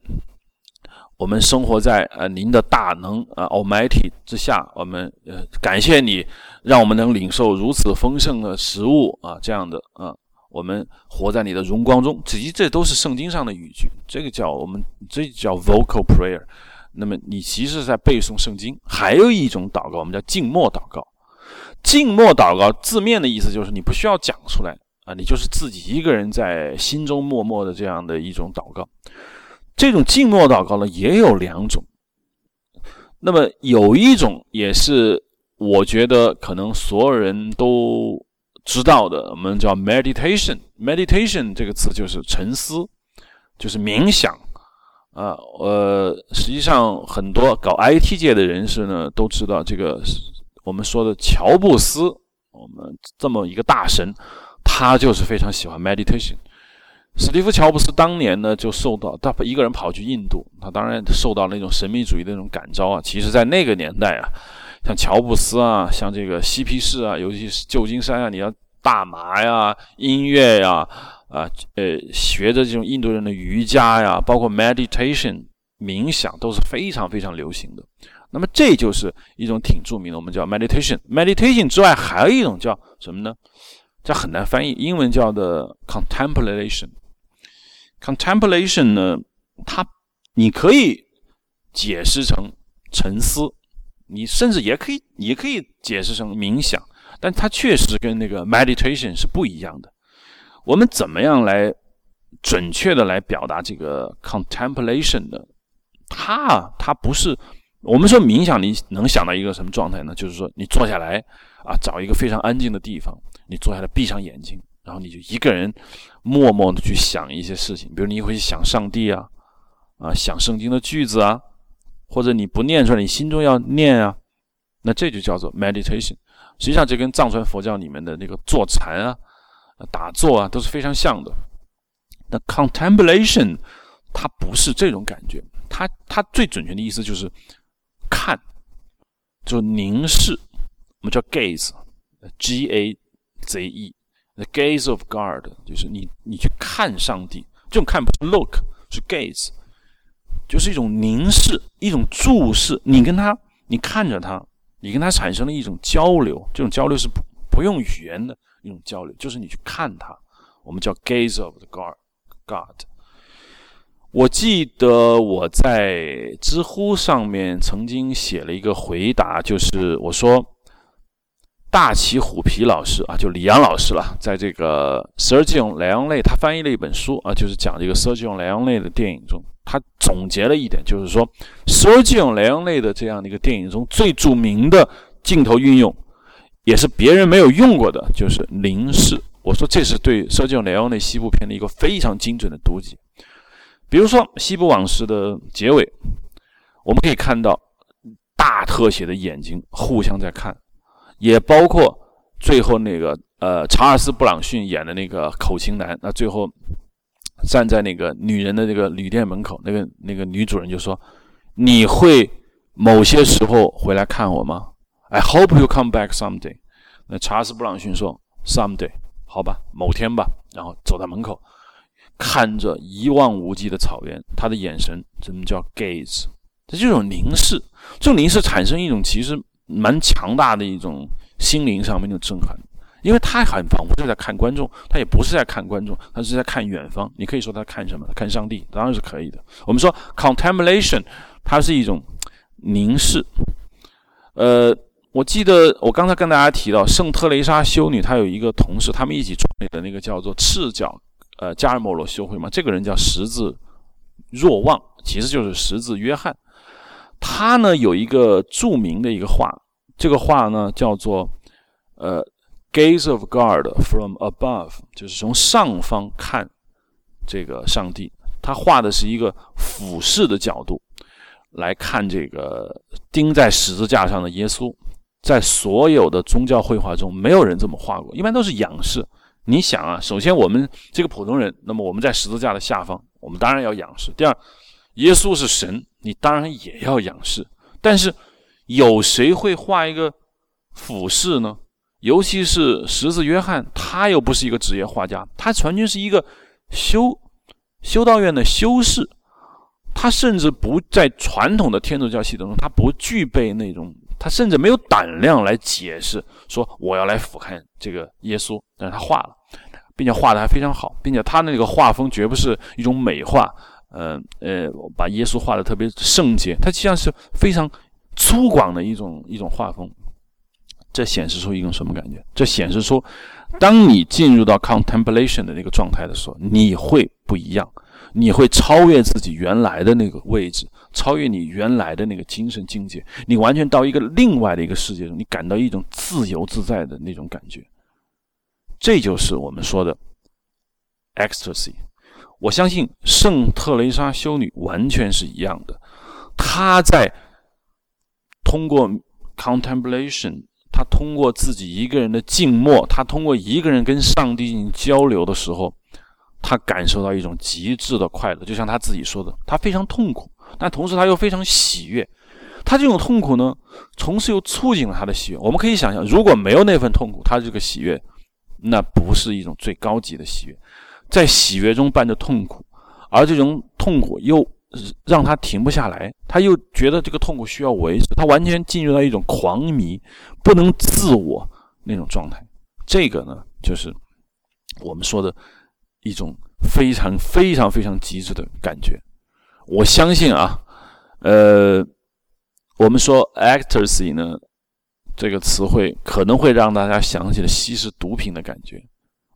我们生活在呃您的大能啊 Almighty 之下，我们呃感谢你，让我们能领受如此丰盛的食物啊，这样的啊，我们活在你的荣光中，其实这都是圣经上的语句，这个叫我们这叫 vocal prayer。那么你其实是在背诵圣经。还有一种祷告，我们叫静默祷告。静默祷告字面的意思就是你不需要讲出来啊，你就是自己一个人在心中默默的这样的一种祷告。这种静默祷告呢，也有两种。那么有一种也是我觉得可能所有人都知道的，我们叫 meditation。meditation 这个词就是沉思，就是冥想啊。呃，实际上很多搞 IT 界的人士呢都知道，这个我们说的乔布斯，我们这么一个大神，他就是非常喜欢 meditation。史蒂夫·乔布斯当年呢，就受到他一个人跑去印度，他当然受到那种神秘主义的那种感召啊。其实，在那个年代啊，像乔布斯啊，像这个嬉皮士啊，尤其是旧金山啊，你要大麻呀、音乐呀，啊，呃，学着这种印度人的瑜伽呀，包括 meditation 冥想都是非常非常流行的。那么，这就是一种挺著名的，我们叫 meditation。meditation 之外，还有一种叫什么呢？这很难翻译，英文叫的 contemplation。Contemplation 呢，它你可以解释成沉思，你甚至也可以也可以解释成冥想，但它确实跟那个 meditation 是不一样的。我们怎么样来准确的来表达这个 contemplation 呢？它啊，它不是我们说冥想，你能想到一个什么状态呢？就是说你坐下来啊，找一个非常安静的地方，你坐下来，闭上眼睛。然后你就一个人默默的去想一些事情，比如你会想上帝啊，啊，想圣经的句子啊，或者你不念出来，你心中要念啊，那这就叫做 meditation。实际上，这跟藏传佛教里面的那个坐禅啊、打坐啊都是非常像的。那 contemplation 它不是这种感觉，它它最准确的意思就是看，就凝视，我们叫 gaze，G A Z E。The gaze of God，就是你，你去看上帝。这种看不是 look，是 gaze，就是一种凝视，一种注视。你跟他，你看着他，你跟他产生了一种交流。这种交流是不不用语言的一种交流，就是你去看他。我们叫 gaze of the God。我记得我在知乎上面曾经写了一个回答，就是我说。大旗虎皮老师啊，就李阳老师了，在这个 Sergio Leone 他翻译了一本书啊，就是讲这个 Sergio Leone 的电影中，他总结了一点，就是说 Sergio Leone 的这样的一个电影中最著名的镜头运用，也是别人没有用过的，就是凝视。我说这是对 Sergio Leone 西部片的一个非常精准的读解。比如说《西部往事》的结尾，我们可以看到大特写的眼睛互相在看。也包括最后那个呃，查尔斯·布朗逊演的那个口琴男，那最后站在那个女人的那个旅店门口，那个那个女主人就说：“你会某些时候回来看我吗？”I hope you come back someday。那查尔斯·布朗逊说：“Someday，好吧，某天吧。”然后走到门口，看着一望无际的草原，他的眼神怎么叫 gaze？这就一种凝视，这种凝视产生一种其实。蛮强大的一种心灵上面的震撼，因为他很仿佛是在看观众，他也不是在看观众，他是在看远方。你可以说他看什么？看上帝，当然是可以的。我们说 contemplation，它是一种凝视。呃，我记得我刚才跟大家提到圣特蕾莎修女，她有一个同事，他们一起创立的那个叫做赤脚呃加尔默罗修会嘛。这个人叫十字若望，其实就是十字约翰。他呢有一个著名的一个画，这个画呢叫做呃，gaze of God from above，就是从上方看这个上帝。他画的是一个俯视的角度来看这个钉在十字架上的耶稣。在所有的宗教绘画中，没有人这么画过，一般都是仰视。你想啊，首先我们这个普通人，那么我们在十字架的下方，我们当然要仰视。第二，耶稣是神，你当然也要仰视。但是有谁会画一个俯视呢？尤其是十字约翰，他又不是一个职业画家，他完全是一个修修道院的修士，他甚至不在传统的天主教系统中，他不具备那种。他甚至没有胆量来解释说我要来俯瞰这个耶稣，但是他画了，并且画的还非常好，并且他那个画风绝不是一种美化，呃呃，把耶稣画的特别圣洁，他实际上是非常粗犷的一种一种画风。这显示出一种什么感觉？这显示出，当你进入到 contemplation 的那个状态的时候，你会不一样，你会超越自己原来的那个位置。超越你原来的那个精神境界，你完全到一个另外的一个世界中，你感到一种自由自在的那种感觉，这就是我们说的 ecstasy。我相信圣特蕾莎修女完全是一样的，她在通过 contemplation，她通过自己一个人的静默，她通过一个人跟上帝进行交流的时候，她感受到一种极致的快乐，就像她自己说的，她非常痛苦。但同时他又非常喜悦，他这种痛苦呢，同时又促进了他的喜悦。我们可以想象，如果没有那份痛苦，他这个喜悦，那不是一种最高级的喜悦，在喜悦中伴着痛苦，而这种痛苦又让他停不下来，他又觉得这个痛苦需要维持，他完全进入到一种狂迷、不能自我那种状态。这个呢，就是我们说的一种非常非常非常极致的感觉。我相信啊，呃，我们说 ecstasy 呢这个词汇可能会让大家想起了吸食毒品的感觉。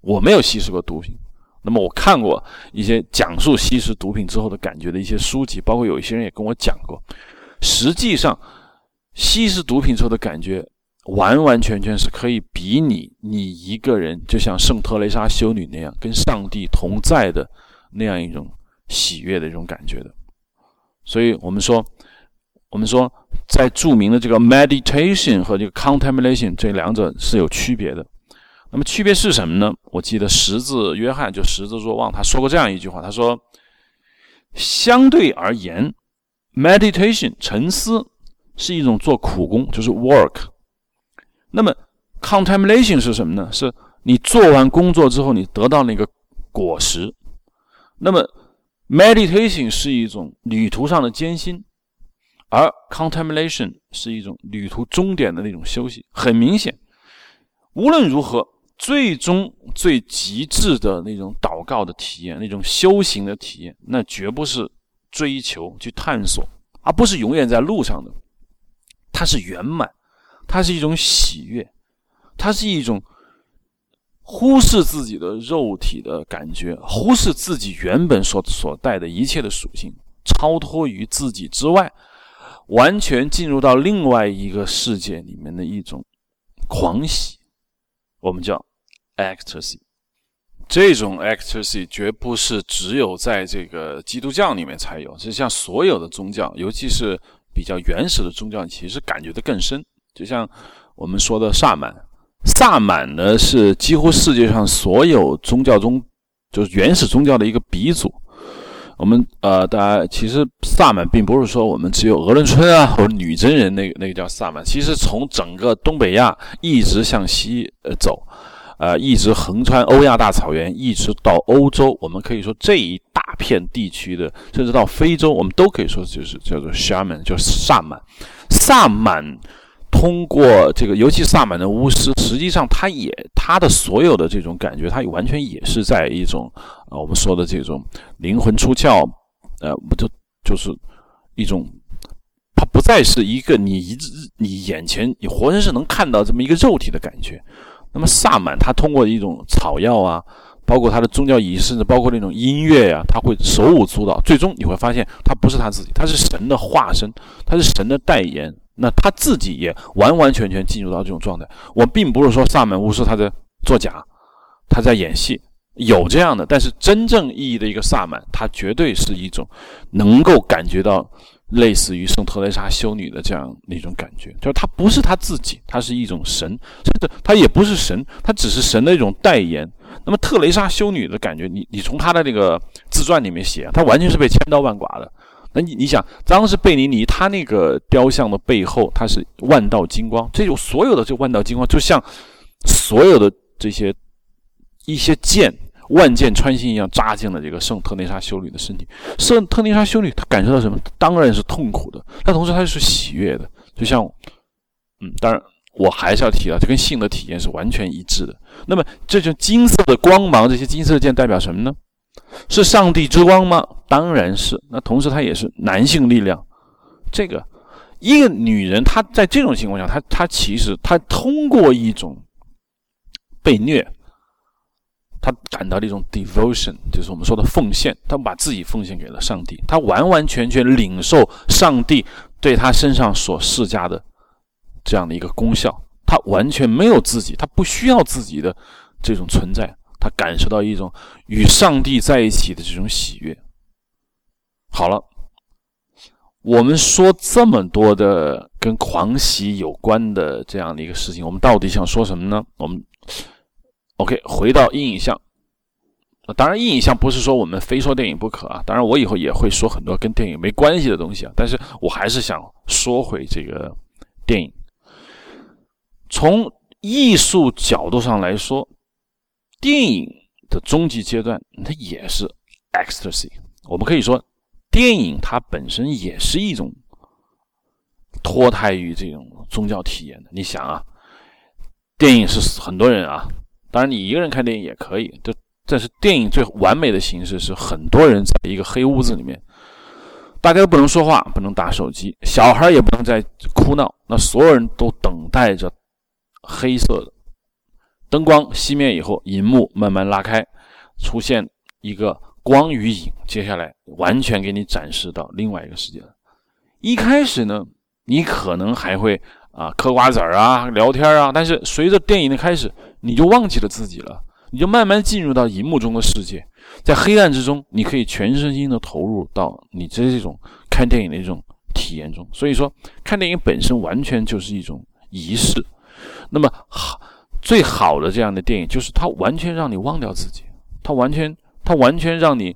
我没有吸食过毒品，那么我看过一些讲述吸食毒品之后的感觉的一些书籍，包括有一些人也跟我讲过。实际上，吸食毒品之后的感觉，完完全全是可以比拟你一个人就像圣特蕾莎修女那样跟上帝同在的那样一种喜悦的一种感觉的。所以我们说，我们说，在著名的这个 meditation 和这个 contemplation 这两者是有区别的。那么区别是什么呢？我记得十字约翰就十字若望他说过这样一句话，他说：“相对而言，meditation 沉思是一种做苦工，就是 work。那么 contemplation 是什么呢？是你做完工作之后，你得到那个果实。那么。” Meditation 是一种旅途上的艰辛，而 Contemplation 是一种旅途终点的那种休息。很明显，无论如何，最终最极致的那种祷告的体验，那种修行的体验，那绝不是追求去探索，而不是永远在路上的。它是圆满，它是一种喜悦，它是一种。忽视自己的肉体的感觉，忽视自己原本所所带的一切的属性，超脱于自己之外，完全进入到另外一个世界里面的一种狂喜，我们叫 ecstasy。这种 ecstasy 绝不是只有在这个基督教里面才有，就像所有的宗教，尤其是比较原始的宗教，其实感觉的更深。就像我们说的萨满。萨满呢，是几乎世界上所有宗教中，就是原始宗教的一个鼻祖。我们呃，大家其实萨满并不是说我们只有鹅伦春啊，或者女真人那个那个叫萨满。其实从整个东北亚一直向西呃走，呃，一直横穿欧亚大草原，一直到欧洲。我们可以说这一大片地区的，甚至到非洲，我们都可以说就是叫做 shaman，叫萨满。萨满。通过这个，尤其萨满的巫师，实际上他也他的所有的这种感觉，他完全也是在一种啊，我们说的这种灵魂出窍，呃，不就就是一种，它不再是一个你一直你眼前你活生生能看到这么一个肉体的感觉。那么萨满他通过一种草药啊，包括他的宗教仪式，甚至包括那种音乐呀，他会手舞足蹈，最终你会发现他不是他自己，他是神的化身，他是神的代言。那他自己也完完全全进入到这种状态。我并不是说萨满巫师他在作假，他在演戏，有这样的。但是真正意义的一个萨满，他绝对是一种能够感觉到类似于圣特蕾莎修女的这样的一种感觉，就是他不是他自己，他是一种神，甚至他也不是神，他只是神的一种代言。那么特蕾莎修女的感觉，你你从她的那个自传里面写，她完全是被千刀万剐的。那你你想，当时贝尼尼他那个雕像的背后，他是万道金光，这种所有的这万道金光，就像所有的这些一些剑。万箭穿心一样扎进了这个圣特蕾莎修女的身体。圣特蕾莎修女她感受到什么？当然是痛苦的，但同时她是喜悦的。就像，嗯，当然我还是要提到，这跟性的体验是完全一致的。那么，这就金色的光芒，这些金色的剑代表什么呢？是上帝之光吗？当然是。那同时，它也是男性力量。这个一个女人，她在这种情况下，她她其实她通过一种被虐。他感到的一种 devotion，就是我们说的奉献。他把自己奉献给了上帝，他完完全全领受上帝对他身上所施加的这样的一个功效。他完全没有自己，他不需要自己的这种存在。他感受到一种与上帝在一起的这种喜悦。好了，我们说这么多的跟狂喜有关的这样的一个事情，我们到底想说什么呢？我们。OK，回到硬影像。当然，硬影像不是说我们非说电影不可啊。当然，我以后也会说很多跟电影没关系的东西啊。但是我还是想说回这个电影。从艺术角度上来说，电影的终极阶段它也是 ecstasy。我们可以说，电影它本身也是一种脱胎于这种宗教体验的。你想啊，电影是很多人啊。当然，你一个人看电影也可以。这这是电影最完美的形式，是很多人在一个黑屋子里面，大家都不能说话，不能打手机，小孩也不能再哭闹。那所有人都等待着黑色的灯光熄灭以后，银幕慢慢拉开，出现一个光与影，接下来完全给你展示到另外一个世界了。一开始呢，你可能还会啊嗑瓜子儿啊聊天啊，但是随着电影的开始。你就忘记了自己了，你就慢慢进入到荧幕中的世界，在黑暗之中，你可以全身心的投入到你这这种看电影的一种体验中。所以说，看电影本身完全就是一种仪式。那么好，最好的这样的电影就是它完全让你忘掉自己，它完全它完全让你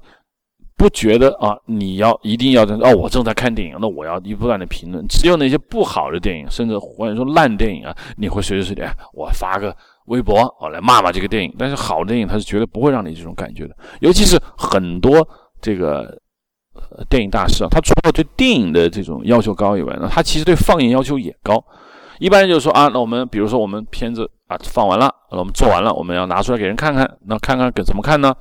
不觉得啊，你要一定要在哦，我正在看电影，那我要一不断的评论。只有那些不好的电影，甚至或者说烂电影啊，你会随时随地我发个。微博哦，来骂骂这个电影，但是好的电影它是绝对不会让你这种感觉的。尤其是很多这个电影大师啊，他除了对电影的这种要求高以外呢，他其实对放映要求也高。一般人就是说啊，那我们比如说我们片子啊放完了，我们做完了，我们要拿出来给人看看，那看看给怎么看呢？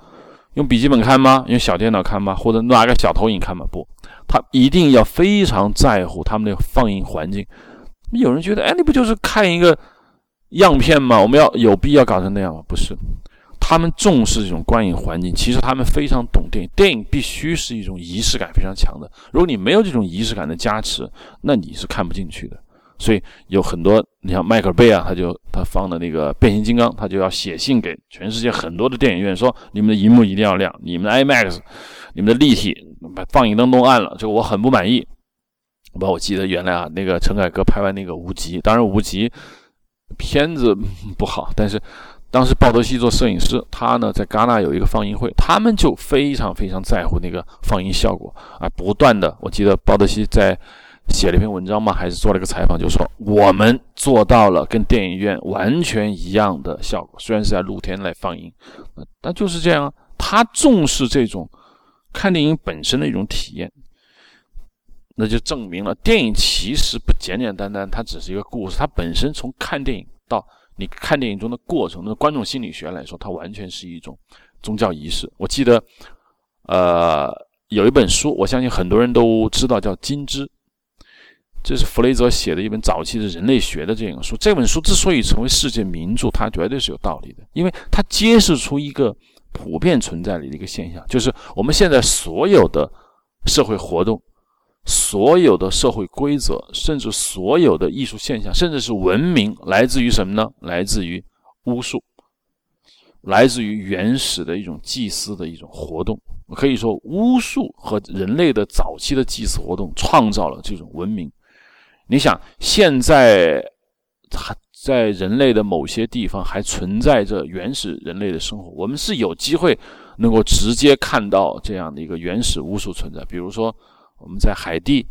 用笔记本看吗？用小电脑看吗？或者拿个小投影看吗？不，他一定要非常在乎他们的放映环境。有人觉得，哎，你不就是看一个？样片吗？我们要有必要搞成那样吗？不是，他们重视这种观影环境。其实他们非常懂电影，电影必须是一种仪式感非常强的。如果你没有这种仪式感的加持，那你是看不进去的。所以有很多，你像迈克尔贝啊，他就他放的那个变形金刚，他就要写信给全世界很多的电影院，说你们的荧幕一定要亮，你们的 IMAX，你们的立体把放映灯弄暗了，这个我很不满意。把我记得原来啊，那个陈凯歌拍完那个无极，当然无极。片子不好，但是当时鲍德西做摄影师，他呢在戛纳有一个放映会，他们就非常非常在乎那个放映效果啊，不断的，我记得鲍德西在写了一篇文章嘛，还是做了一个采访，就说我们做到了跟电影院完全一样的效果，虽然是在露天来放映，但就是这样，他重视这种看电影本身的一种体验。那就证明了电影其实不简简单单，它只是一个故事。它本身从看电影到你看电影中的过程，那观众心理学来说，它完全是一种宗教仪式。我记得，呃，有一本书，我相信很多人都知道，叫《金枝》，这是弗雷泽写的一本早期的人类学的这样书。这本书之所以成为世界名著，它绝对是有道理的，因为它揭示出一个普遍存在的一个现象，就是我们现在所有的社会活动。所有的社会规则，甚至所有的艺术现象，甚至是文明，来自于什么呢？来自于巫术，来自于原始的一种祭祀的一种活动，可以说巫术和人类的早期的祭祀活动创造了这种文明。你想，现在还在人类的某些地方还存在着原始人类的生活，我们是有机会能够直接看到这样的一个原始巫术存在。比如说，我们在海地，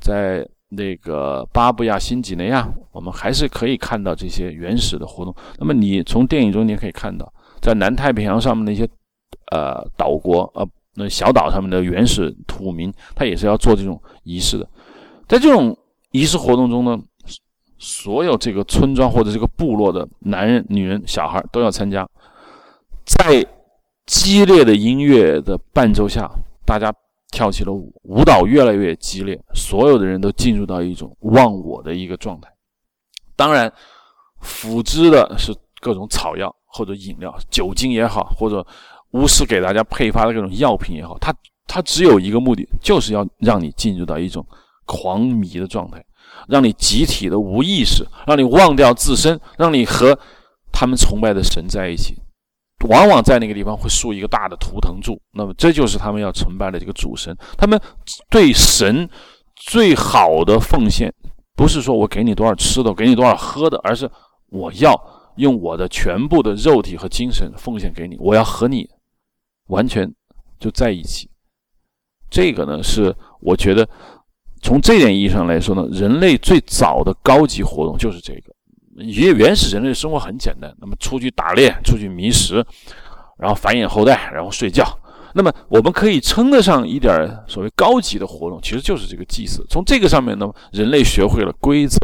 在那个巴布亚新几内亚，我们还是可以看到这些原始的活动。那么，你从电影中你也可以看到，在南太平洋上面那些呃岛国呃那小岛上面的原始土民，他也是要做这种仪式的，在这种。仪式活动中呢，所有这个村庄或者这个部落的男人、女人、小孩都要参加。在激烈的音乐的伴奏下，大家跳起了舞，舞蹈越来越激烈，所有的人都进入到一种忘我的一个状态。当然，辅之的是各种草药或者饮料，酒精也好，或者巫师给大家配发的各种药品也好，它它只有一个目的，就是要让你进入到一种。狂迷的状态，让你集体的无意识，让你忘掉自身，让你和他们崇拜的神在一起。往往在那个地方会竖一个大的图腾柱，那么这就是他们要崇拜的这个主神。他们对神最好的奉献，不是说我给你多少吃的，给你多少喝的，而是我要用我的全部的肉体和精神奉献给你，我要和你完全就在一起。这个呢，是我觉得。从这点意义上来说呢，人类最早的高级活动就是这个。原原始人类生活很简单，那么出去打猎，出去觅食，然后繁衍后代，然后睡觉。那么我们可以称得上一点所谓高级的活动，其实就是这个祭祀。从这个上面呢，人类学会了规则，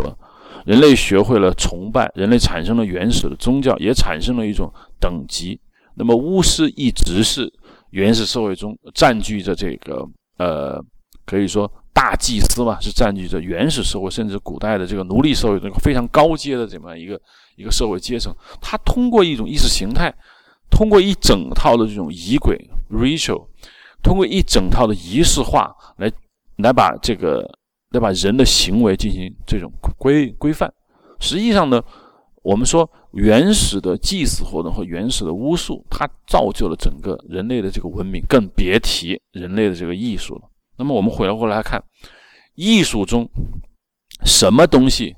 人类学会了崇拜，人类产生了原始的宗教，也产生了一种等级。那么巫师一直是原始社会中占据着这个呃，可以说。大祭司嘛，是占据着原始社会甚至古代的这个奴隶社会这个非常高阶的这么一个一个社会阶层。他通过一种意识形态，通过一整套的这种仪轨 ritual，通过一整套的仪式化来来把这个来把人的行为进行这种规规范。实际上呢，我们说原始的祭祀活动和原始的巫术，它造就了整个人类的这个文明，更别提人类的这个艺术了。那么我们回过来看，艺术中什么东西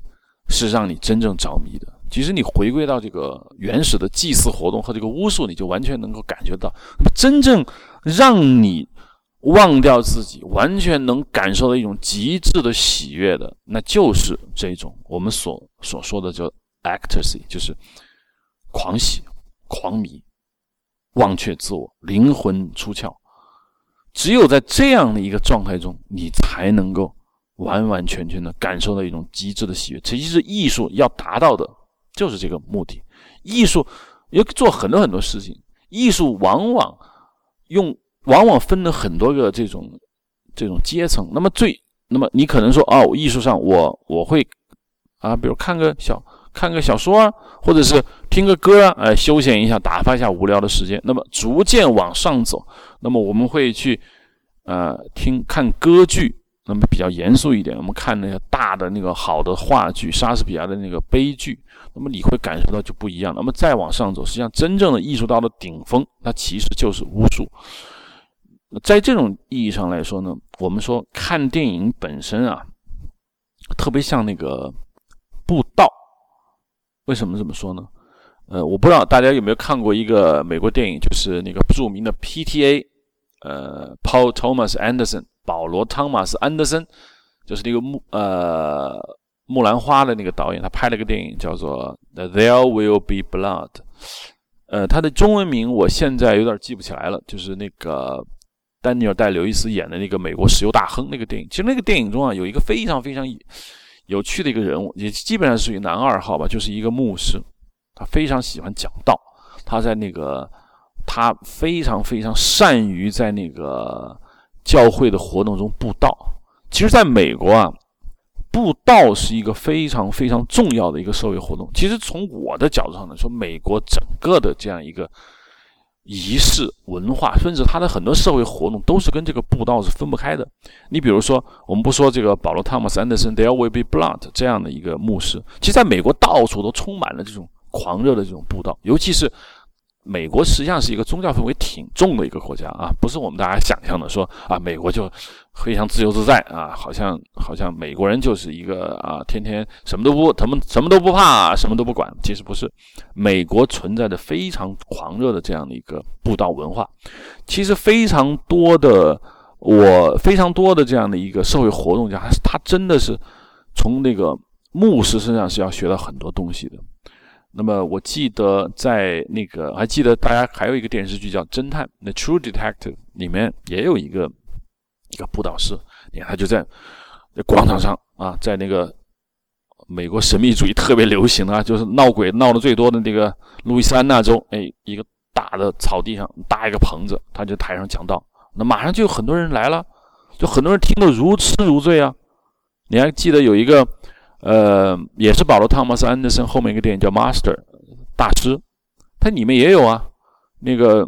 是让你真正着迷的？其实你回归到这个原始的祭祀活动和这个巫术，你就完全能够感觉到，真正让你忘掉自己，完全能感受到一种极致的喜悦的，那就是这种我们所所说的叫 ecstasy，就是狂喜、狂迷、忘却自我、灵魂出窍。只有在这样的一个状态中，你才能够完完全全的感受到一种极致的喜悦。其实，艺术要达到的就是这个目的。艺术要做很多很多事情，艺术往往用往往分了很多个这种这种阶层。那么最，那么你可能说，哦，艺术上我我会啊，比如看个小。看个小说啊，或者是听个歌啊，呃，休闲一下，打发一下无聊的时间。那么逐渐往上走，那么我们会去，呃，听看歌剧，那么比较严肃一点。我们看那个大的那个好的话剧，莎士比亚的那个悲剧，那么你会感受到就不一样。那么再往上走，实际上真正的艺术到了顶峰，它其实就是巫术。在这种意义上来说呢，我们说看电影本身啊，特别像那个布道。为什么这么说呢？呃，我不知道大家有没有看过一个美国电影，就是那个著名的 P.T.A. 呃，Paul Thomas Anderson，保罗·汤马斯·安德森，就是那个木呃木兰花的那个导演，他拍了个电影叫做《There Will Be Blood》。呃，他的中文名我现在有点记不起来了，就是那个丹尼尔·戴·刘易斯演的那个美国石油大亨那个电影。其实那个电影中啊，有一个非常非常。有趣的一个人物，也基本上属于男二号吧，就是一个牧师，他非常喜欢讲道，他在那个，他非常非常善于在那个教会的活动中布道。其实，在美国啊，布道是一个非常非常重要的一个社会活动。其实，从我的角度上来说，美国整个的这样一个。仪式文化，甚至它的很多社会活动都是跟这个布道是分不开的。你比如说，我们不说这个保罗·汤姆斯·安德森 （There Will Be Blood） 这样的一个牧师，其实在美国到处都充满了这种狂热的这种布道，尤其是美国实际上是一个宗教氛围挺重的一个国家啊，不是我们大家想象的说啊，美国就非常自由自在啊，好像好像美国人就是一个啊，天天什么都不他们什么都不怕，什么都不管。其实不是，美国存在着非常狂热的这样的一个布道文化。其实非常多的我非常多的这样的一个社会活动家，他真的是从那个牧师身上是要学到很多东西的。那么我记得在那个，还记得大家还有一个电视剧叫《侦探》《The True Detective》，里面也有一个一个布道师，你看他就在广场上啊，在那个美国神秘主义特别流行的，就是闹鬼闹得最多的那个路易斯安那州，哎，一个大的草地上搭一个棚子，他就台上讲道，那马上就有很多人来了，就很多人听得如痴如醉啊。你还记得有一个？呃，也是保罗·汤姆斯·安德森后面一个电影叫《Master》，大师，它里面也有啊。那个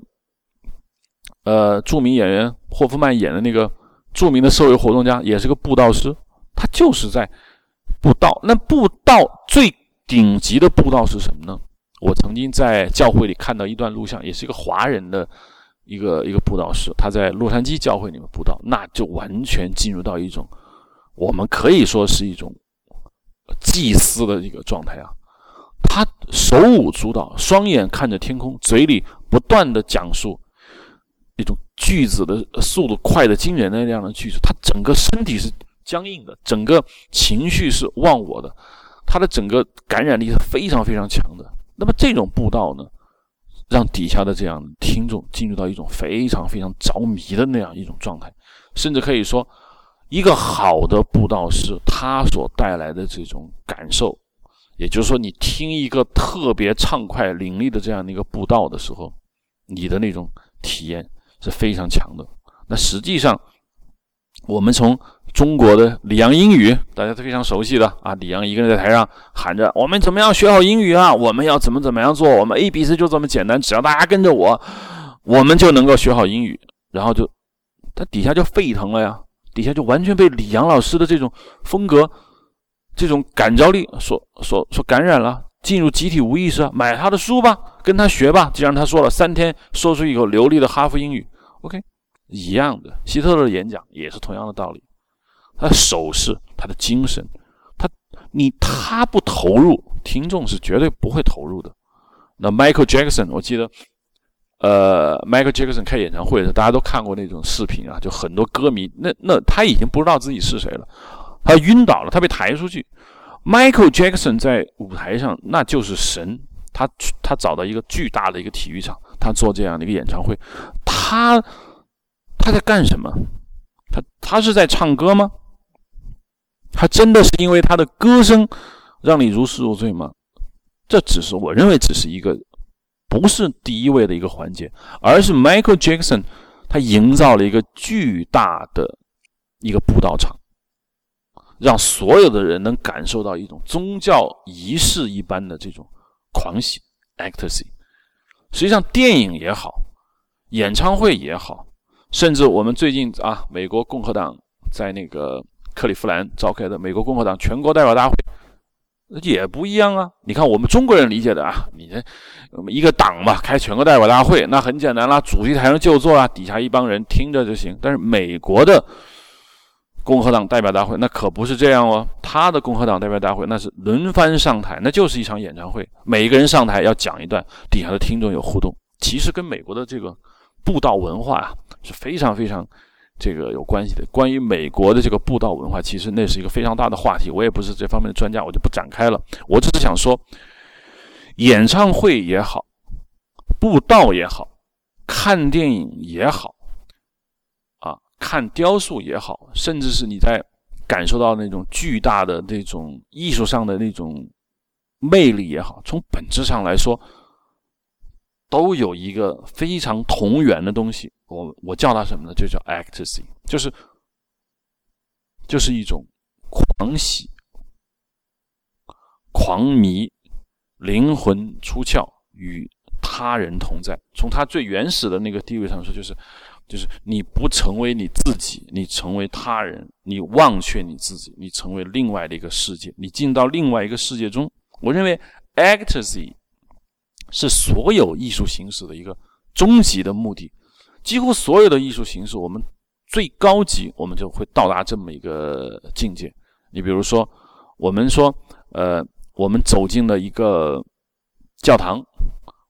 呃，著名演员霍夫曼演的那个著名的社会活动家，也是个布道师，他就是在布道。那布道最顶级的布道是什么呢？我曾经在教会里看到一段录像，也是一个华人的一个一个布道师，他在洛杉矶教会里面布道，那就完全进入到一种我们可以说是一种。祭司的一个状态啊，他手舞足蹈，双眼看着天空，嘴里不断的讲述一种句子的速度快的惊人的那样的句子，他整个身体是僵硬的，整个情绪是忘我的，他的整个感染力是非常非常强的。那么这种布道呢，让底下的这样听众进入到一种非常非常着迷的那样一种状态，甚至可以说。一个好的布道师，他所带来的这种感受，也就是说，你听一个特别畅快淋漓的这样的一个布道的时候，你的那种体验是非常强的。那实际上，我们从中国的李阳英语，大家都非常熟悉的啊，李阳一个人在台上喊着：“我们怎么样学好英语啊？我们要怎么怎么样做？我们 A B C 就这么简单，只要大家跟着我，我们就能够学好英语。”然后就他底下就沸腾了呀。底下就完全被李阳老师的这种风格、这种感召力所、所、所感染了，进入集体无意识，买他的书吧，跟他学吧。既然他说了三天说出一口流利的哈佛英语，OK，一样的。希特勒的演讲也是同样的道理，他的手势、他的精神，他你他不投入，听众是绝对不会投入的。那 Michael Jackson，我记得。呃，Michael Jackson 开演唱会的时候，大家都看过那种视频啊，就很多歌迷，那那他已经不知道自己是谁了，他晕倒了，他被抬出去。Michael Jackson 在舞台上那就是神，他他找到一个巨大的一个体育场，他做这样的一个演唱会，他他在干什么？他他是在唱歌吗？他真的是因为他的歌声让你如痴如醉吗？这只是我认为只是一个。不是第一位的一个环节，而是 Michael Jackson，他营造了一个巨大的一个布道场，让所有的人能感受到一种宗教仪式一般的这种狂喜 （ecstasy）。实际上，电影也好，演唱会也好，甚至我们最近啊，美国共和党在那个克利夫兰召开的美国共和党全国代表大会。也不一样啊！你看我们中国人理解的啊，你这一个党嘛，开全国代表大会，那很简单啦，主席台上就坐啊，底下一帮人听着就行。但是美国的共和党代表大会那可不是这样哦，他的共和党代表大会那是轮番上台，那就是一场演唱会，每一个人上台要讲一段，底下的听众有互动。其实跟美国的这个布道文化啊是非常非常。这个有关系的，关于美国的这个布道文化，其实那是一个非常大的话题。我也不是这方面的专家，我就不展开了。我只是想说，演唱会也好，布道也好，看电影也好，啊，看雕塑也好，甚至是你在感受到那种巨大的那种艺术上的那种魅力也好，从本质上来说，都有一个非常同源的东西。我我叫它什么呢？就叫 ecstasy，就是就是一种狂喜、狂迷、灵魂出窍与他人同在。从它最原始的那个地位上说，就是就是你不成为你自己，你成为他人，你忘却你自己，你成为另外的一个世界，你进到另外一个世界中。我认为 ecstasy 是所有艺术形式的一个终极的目的。几乎所有的艺术形式，我们最高级，我们就会到达这么一个境界。你比如说，我们说，呃，我们走进了一个教堂，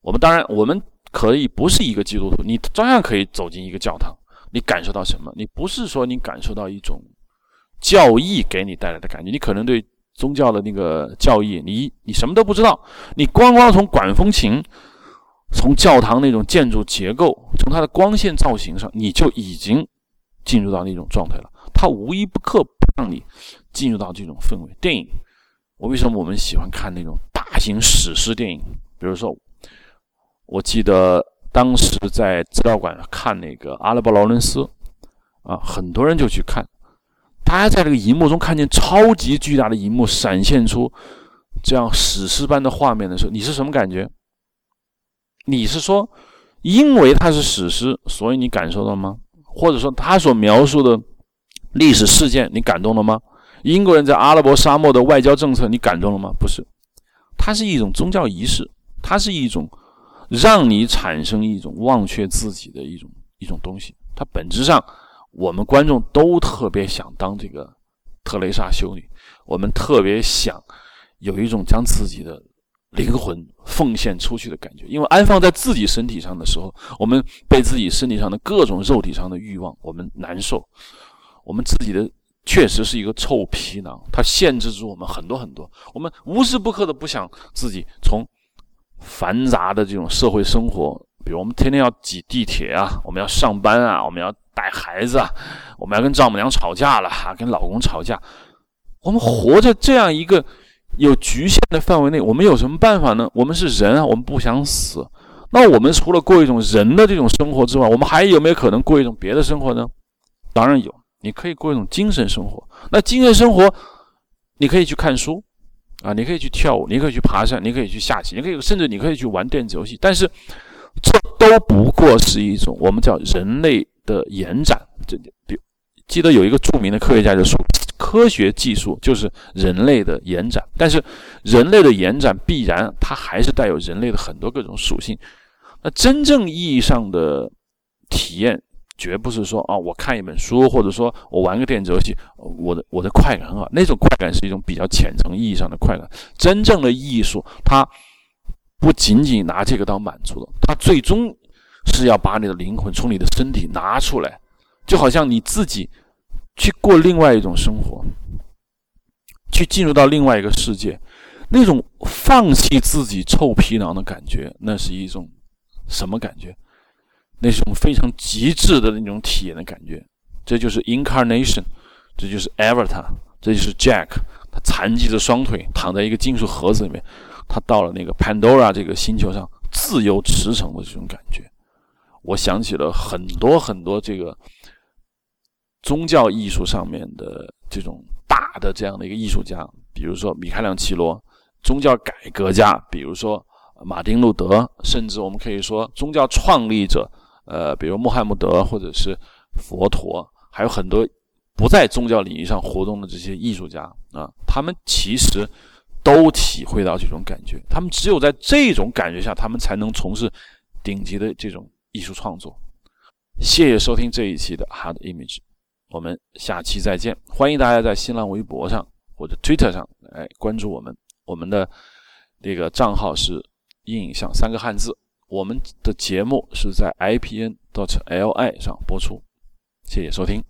我们当然我们可以不是一个基督徒，你照样可以走进一个教堂。你感受到什么？你不是说你感受到一种教义给你带来的感觉，你可能对宗教的那个教义，你你什么都不知道，你光光从管风琴。从教堂那种建筑结构，从它的光线造型上，你就已经进入到那种状态了。它无一不可让你进入到这种氛围。电影，我为什么我们喜欢看那种大型史诗电影？比如说，我记得当时在资料馆看那个阿拉伯劳伦斯啊，很多人就去看。大家在这个荧幕中看见超级巨大的荧幕闪现出这样史诗般的画面的时候，你是什么感觉？你是说，因为它是史诗，所以你感受到吗？或者说，他所描述的历史事件，你感动了吗？英国人在阿拉伯沙漠的外交政策，你感动了吗？不是，它是一种宗教仪式，它是一种让你产生一种忘却自己的一种一种东西。它本质上，我们观众都特别想当这个特蕾莎修女，我们特别想有一种将自己的。灵魂奉献出去的感觉，因为安放在自己身体上的时候，我们被自己身体上的各种肉体上的欲望，我们难受。我们自己的确实是一个臭皮囊，它限制住我们很多很多。我们无时不刻的不想自己从繁杂的这种社会生活，比如我们天天要挤地铁啊，我们要上班啊，我们要带孩子啊，我们要跟丈母娘吵架了，跟老公吵架，我们活在这样一个。有局限的范围内，我们有什么办法呢？我们是人啊，我们不想死。那我们除了过一种人的这种生活之外，我们还有没有可能过一种别的生活呢？当然有，你可以过一种精神生活。那精神生活，你可以去看书啊，你可以去跳舞，你可以去爬山，你可以去下棋，你可以甚至你可以去玩电子游戏。但是，这都不过是一种我们叫人类的延展。这比记得有一个著名的科学家就说。科学技术就是人类的延展，但是人类的延展必然它还是带有人类的很多各种属性。那真正意义上的体验，绝不是说啊，我看一本书，或者说我玩个电子游戏，我的我的快感很好。那种快感是一种比较浅层意义上的快感。真正的艺术，它不仅仅拿这个当满足的，它最终是要把你的灵魂从你的身体拿出来，就好像你自己。去过另外一种生活，去进入到另外一个世界，那种放弃自己臭皮囊的感觉，那是一种什么感觉？那是种非常极致的那种体验的感觉。这就是 incarnation，这就是 avatar，这就是 Jack。他残疾的双腿躺在一个金属盒子里面，他到了那个 Pandora 这个星球上自由驰骋的这种感觉。我想起了很多很多这个。宗教艺术上面的这种大的这样的一个艺术家，比如说米开朗基罗；宗教改革家，比如说马丁路德；甚至我们可以说宗教创立者，呃，比如穆罕默德或者是佛陀，还有很多不在宗教领域上活动的这些艺术家啊，他们其实都体会到这种感觉。他们只有在这种感觉下，他们才能从事顶级的这种艺术创作。谢谢收听这一期的 Hard Image。我们下期再见！欢迎大家在新浪微博上或者 Twitter 上来关注我们。我们的这个账号是“印象三个汉字”。我们的节目是在 IPN.DOT.LI 上播出。谢谢收听。